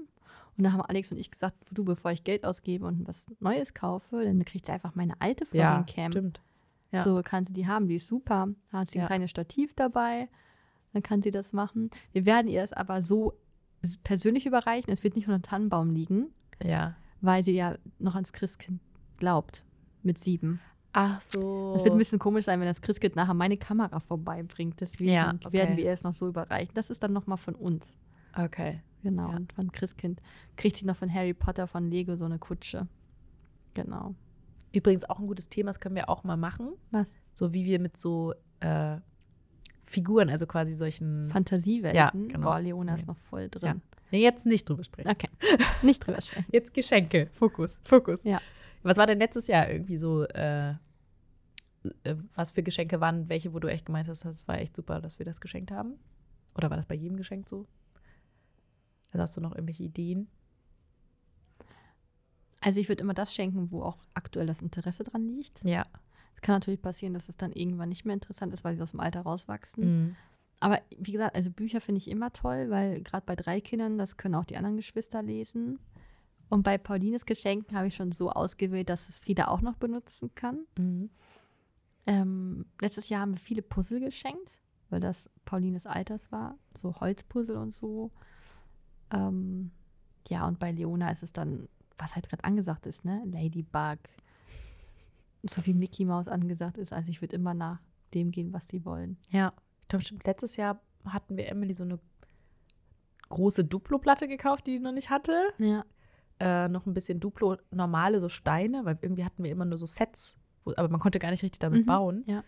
Speaker 1: Und da haben Alex und ich gesagt, du, bevor ich Geld ausgebe und was Neues kaufe, dann kriegt sie einfach meine alte
Speaker 2: ja,
Speaker 1: Florian-Cam.
Speaker 2: stimmt. Ja.
Speaker 1: So kann sie die haben, die ist super. Da hat sie ein
Speaker 2: Ja.
Speaker 1: kleines Stativ dabei, dann kann sie das machen. Wir werden ihr es aber so persönlich überreichen. Es wird nicht unter Tannenbaum liegen,
Speaker 2: Ja.
Speaker 1: weil sie ja noch ans Christkind glaubt. Mit sieben.
Speaker 2: Ach so.
Speaker 1: Es wird ein bisschen komisch sein, wenn das Christkind nachher meine Kamera vorbeibringt. Deswegen
Speaker 2: Ja, okay.
Speaker 1: werden wir es noch so überreichen. Das ist dann nochmal von uns.
Speaker 2: Okay.
Speaker 1: Genau,
Speaker 2: Ja.
Speaker 1: und von Christkind kriegt sie noch von Harry Potter von Lego so eine Kutsche. Genau.
Speaker 2: Übrigens auch ein gutes Thema, das können wir auch mal machen.
Speaker 1: Was?
Speaker 2: So wie wir mit so äh, Figuren, also quasi solchen.
Speaker 1: Fantasiewelten.
Speaker 2: Ja, genau.
Speaker 1: Boah, Leona ist
Speaker 2: Ja.
Speaker 1: noch voll drin.
Speaker 2: nee, jetzt nicht drüber sprechen.
Speaker 1: Okay, nicht drüber sprechen.
Speaker 2: Jetzt Geschenke. Fokus, Fokus.
Speaker 1: Ja.
Speaker 2: Was war denn letztes Jahr irgendwie so, äh, äh, was für Geschenke waren, welche, wo du echt gemeint hast, das war echt super, dass wir das geschenkt haben? Oder war das bei jedem Geschenk so? Also hast du noch irgendwelche Ideen?
Speaker 1: Also ich würde immer das schenken, wo auch aktuell das Interesse dran liegt.
Speaker 2: Ja.
Speaker 1: Es kann natürlich passieren, dass es dann irgendwann nicht mehr interessant ist, weil sie aus dem Alter rauswachsen.
Speaker 2: Mhm.
Speaker 1: Aber wie gesagt, also Bücher finde ich immer toll, weil gerade bei drei Kindern, das können auch die anderen Geschwister lesen. Und bei Paulines Geschenken habe ich schon so ausgewählt, dass es Frieda auch noch benutzen kann.
Speaker 2: Mhm.
Speaker 1: Ähm, letztes Jahr haben wir viele Puzzle geschenkt, weil das Paulines Alters war. So Holzpuzzle und so. Ähm, ja, und bei Leona ist es dann, was halt gerade angesagt ist, ne? Ladybug. So wie Mickey Mouse angesagt ist. Also ich würde immer nach dem gehen, was die wollen.
Speaker 2: Ja. Ich glaube, stimmt, letztes Jahr hatten wir Emily so eine große Duplo-Platte gekauft, die die noch nicht hatte.
Speaker 1: Ja.
Speaker 2: Äh, noch ein bisschen Duplo, normale, so Steine, weil irgendwie hatten wir immer nur so Sets, wo, aber man konnte gar nicht richtig damit
Speaker 1: Mhm.
Speaker 2: bauen.
Speaker 1: Ja.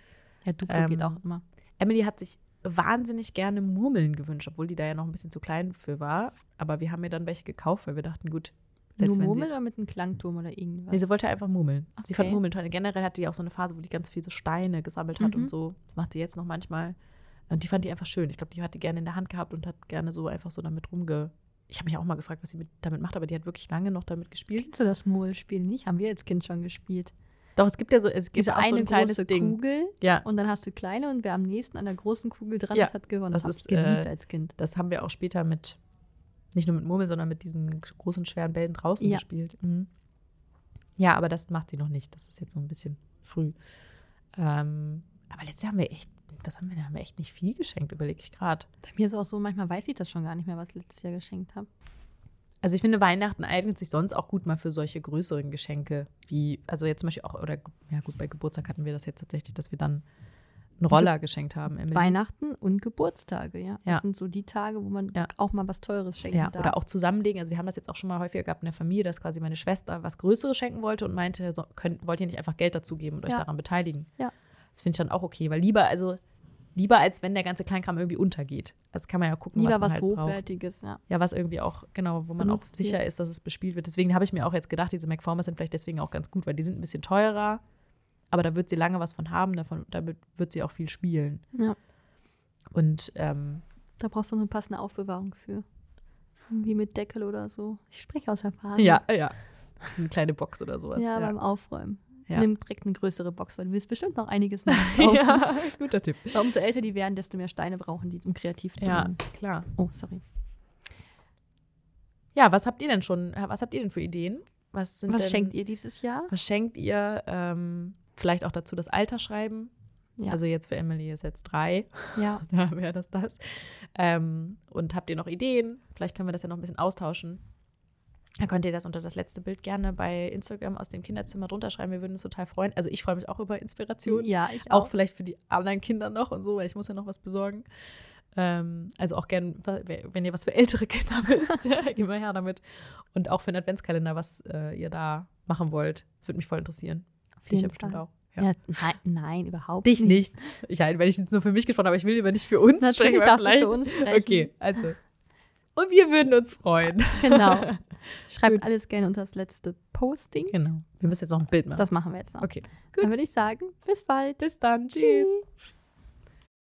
Speaker 1: Ja, Duplo
Speaker 2: Ähm,
Speaker 1: geht auch immer.
Speaker 2: Emily hat sich wahnsinnig gerne Murmeln gewünscht, obwohl die da ja noch ein bisschen zu klein für war. Aber wir haben mir dann welche gekauft, weil wir dachten, gut.
Speaker 1: Nur
Speaker 2: wenn
Speaker 1: Murmel
Speaker 2: Sie,
Speaker 1: oder mit einem Klangturm oder irgendwas?
Speaker 2: nee, sie wollte einfach murmeln. Sie fand
Speaker 1: Okay.
Speaker 2: Murmeln toll. Generell hatte die auch so eine Phase, wo die ganz viele so Steine gesammelt hat
Speaker 1: Mhm.
Speaker 2: und so. Das macht sie jetzt noch manchmal. Und die fand die einfach schön. Ich glaube, die hat die gerne in der Hand gehabt und hat gerne so einfach so damit rumge. Ich habe mich auch mal gefragt, was sie mit, damit macht, aber die hat wirklich lange noch damit gespielt.
Speaker 1: Kennst du das Murmelspiel nicht? Haben wir als Kind schon gespielt.
Speaker 2: Doch, es gibt ja so, es gibt
Speaker 1: Diese
Speaker 2: auch so
Speaker 1: eine
Speaker 2: ein kleines
Speaker 1: große
Speaker 2: Ding.
Speaker 1: Kugel
Speaker 2: Ja,
Speaker 1: und dann hast du kleine und wer am nächsten an der großen Kugel dran
Speaker 2: Ja,
Speaker 1: ist, hat gewonnen.
Speaker 2: das
Speaker 1: hab
Speaker 2: ist,
Speaker 1: geliebt
Speaker 2: äh,
Speaker 1: als Kind.
Speaker 2: das haben wir auch später mit, nicht nur mit Murmeln, sondern mit diesen großen, schweren Bällen draußen
Speaker 1: Ja.
Speaker 2: gespielt. Mhm. Ja, aber das macht sie noch nicht. Das ist jetzt so ein bisschen früh. Ähm, aber letztes Jahr haben wir echt, was haben wir da? Haben wir echt nicht viel geschenkt, überlege ich gerade.
Speaker 1: Bei mir ist es auch so, manchmal weiß ich das schon gar nicht mehr, was ich letztes Jahr geschenkt habe.
Speaker 2: Also ich finde, Weihnachten eignet sich sonst auch gut mal für solche größeren Geschenke, wie, also jetzt zum Beispiel auch, oder ja gut, bei Geburtstag hatten wir das jetzt tatsächlich, dass wir dann einen Roller geschenkt haben. Emily.
Speaker 1: Weihnachten und Geburtstage, ja.
Speaker 2: Ja.
Speaker 1: Das sind so die Tage, wo man
Speaker 2: Ja.
Speaker 1: auch mal was Teures schenken
Speaker 2: Ja,
Speaker 1: darf.
Speaker 2: oder auch zusammenlegen. Also wir haben das jetzt auch schon mal häufiger gehabt in der Familie, dass quasi meine Schwester was Größeres schenken wollte und meinte, so, könnt, wollt ihr nicht einfach Geld dazugeben und euch daran beteiligen?
Speaker 1: Ja.
Speaker 2: Das finde ich dann auch okay, weil lieber, also lieber als wenn der ganze Kleinkram irgendwie untergeht. Das kann man ja gucken,
Speaker 1: Lieber
Speaker 2: was man
Speaker 1: was
Speaker 2: halt braucht.
Speaker 1: Hochwertiges, ja.
Speaker 2: Ja, was irgendwie auch, genau, wo man auch
Speaker 1: Benutzt
Speaker 2: sicher
Speaker 1: wird.
Speaker 2: ist, dass es bespielt wird. Deswegen habe ich mir auch jetzt gedacht, diese McFormers sind vielleicht deswegen auch ganz gut, weil die sind ein bisschen teurer, aber da wird sie lange was von haben, davon, damit wird sie auch viel spielen.
Speaker 1: Ja.
Speaker 2: Und ähm,
Speaker 1: Da brauchst du eine passende Aufbewahrung für. Irgendwie mit Deckel oder so. Ich spreche aus Erfahrung.
Speaker 2: ja, ja. Eine kleine Box oder sowas.
Speaker 1: Ja, beim Aufräumen.
Speaker 2: Ja.
Speaker 1: Nimm direkt eine größere Box, weil du willst bestimmt noch einiges nachkaufen.
Speaker 2: ja, guter Tipp.
Speaker 1: Weil Umso älter die werden, desto mehr Steine brauchen die, um kreativ zu
Speaker 2: Ja,
Speaker 1: werden.
Speaker 2: klar.
Speaker 1: Oh, sorry.
Speaker 2: Ja, was habt ihr denn schon, was habt ihr denn für Ideen? Was,
Speaker 1: Was
Speaker 2: denn,
Speaker 1: schenkt ihr dieses Jahr?
Speaker 2: Was schenkt ihr? Ähm, vielleicht auch dazu das Alter schreiben.
Speaker 1: Ja.
Speaker 2: Also jetzt für Emily ist jetzt drei.
Speaker 1: Ja.
Speaker 2: Da wäre das das. Ähm, und habt ihr noch Ideen? Vielleicht können wir das ja noch ein bisschen austauschen. Da könnt ihr das unter das letzte Bild gerne bei Instagram aus dem Kinderzimmer drunter schreiben. Wir würden uns total freuen. Also ich freue mich auch über Inspiration.
Speaker 1: Ja, ich
Speaker 2: Auch
Speaker 1: auch.
Speaker 2: vielleicht für die anderen Kinder noch und so, weil ich muss ja noch was besorgen. Ähm, also auch gern, wenn ihr was für ältere Kinder wisst, immer her damit. Und auch für einen Adventskalender, was äh, ihr da machen wollt. Würde mich voll interessieren.
Speaker 1: Auf
Speaker 2: Dich ja
Speaker 1: jeden
Speaker 2: bestimmt auch.
Speaker 1: Ja. nein, nein, überhaupt
Speaker 2: Dich
Speaker 1: nicht.
Speaker 2: nicht. Ich halt, wenn ich jetzt nur für mich gesprochen habe, ich will lieber nicht für uns
Speaker 1: Natürlich
Speaker 2: sprechen.
Speaker 1: darfst du für uns sprechen.
Speaker 2: Okay, also. Und wir würden uns freuen.
Speaker 1: Genau. Schreibt
Speaker 2: Gut.
Speaker 1: alles gerne unter das letzte Posting.
Speaker 2: Genau. Wir müssen jetzt noch ein Bild machen.
Speaker 1: Das machen wir jetzt noch.
Speaker 2: okay.
Speaker 1: Dann würde ich sagen, bis bald.
Speaker 2: Bis dann. Tschüss.
Speaker 1: Tschüss.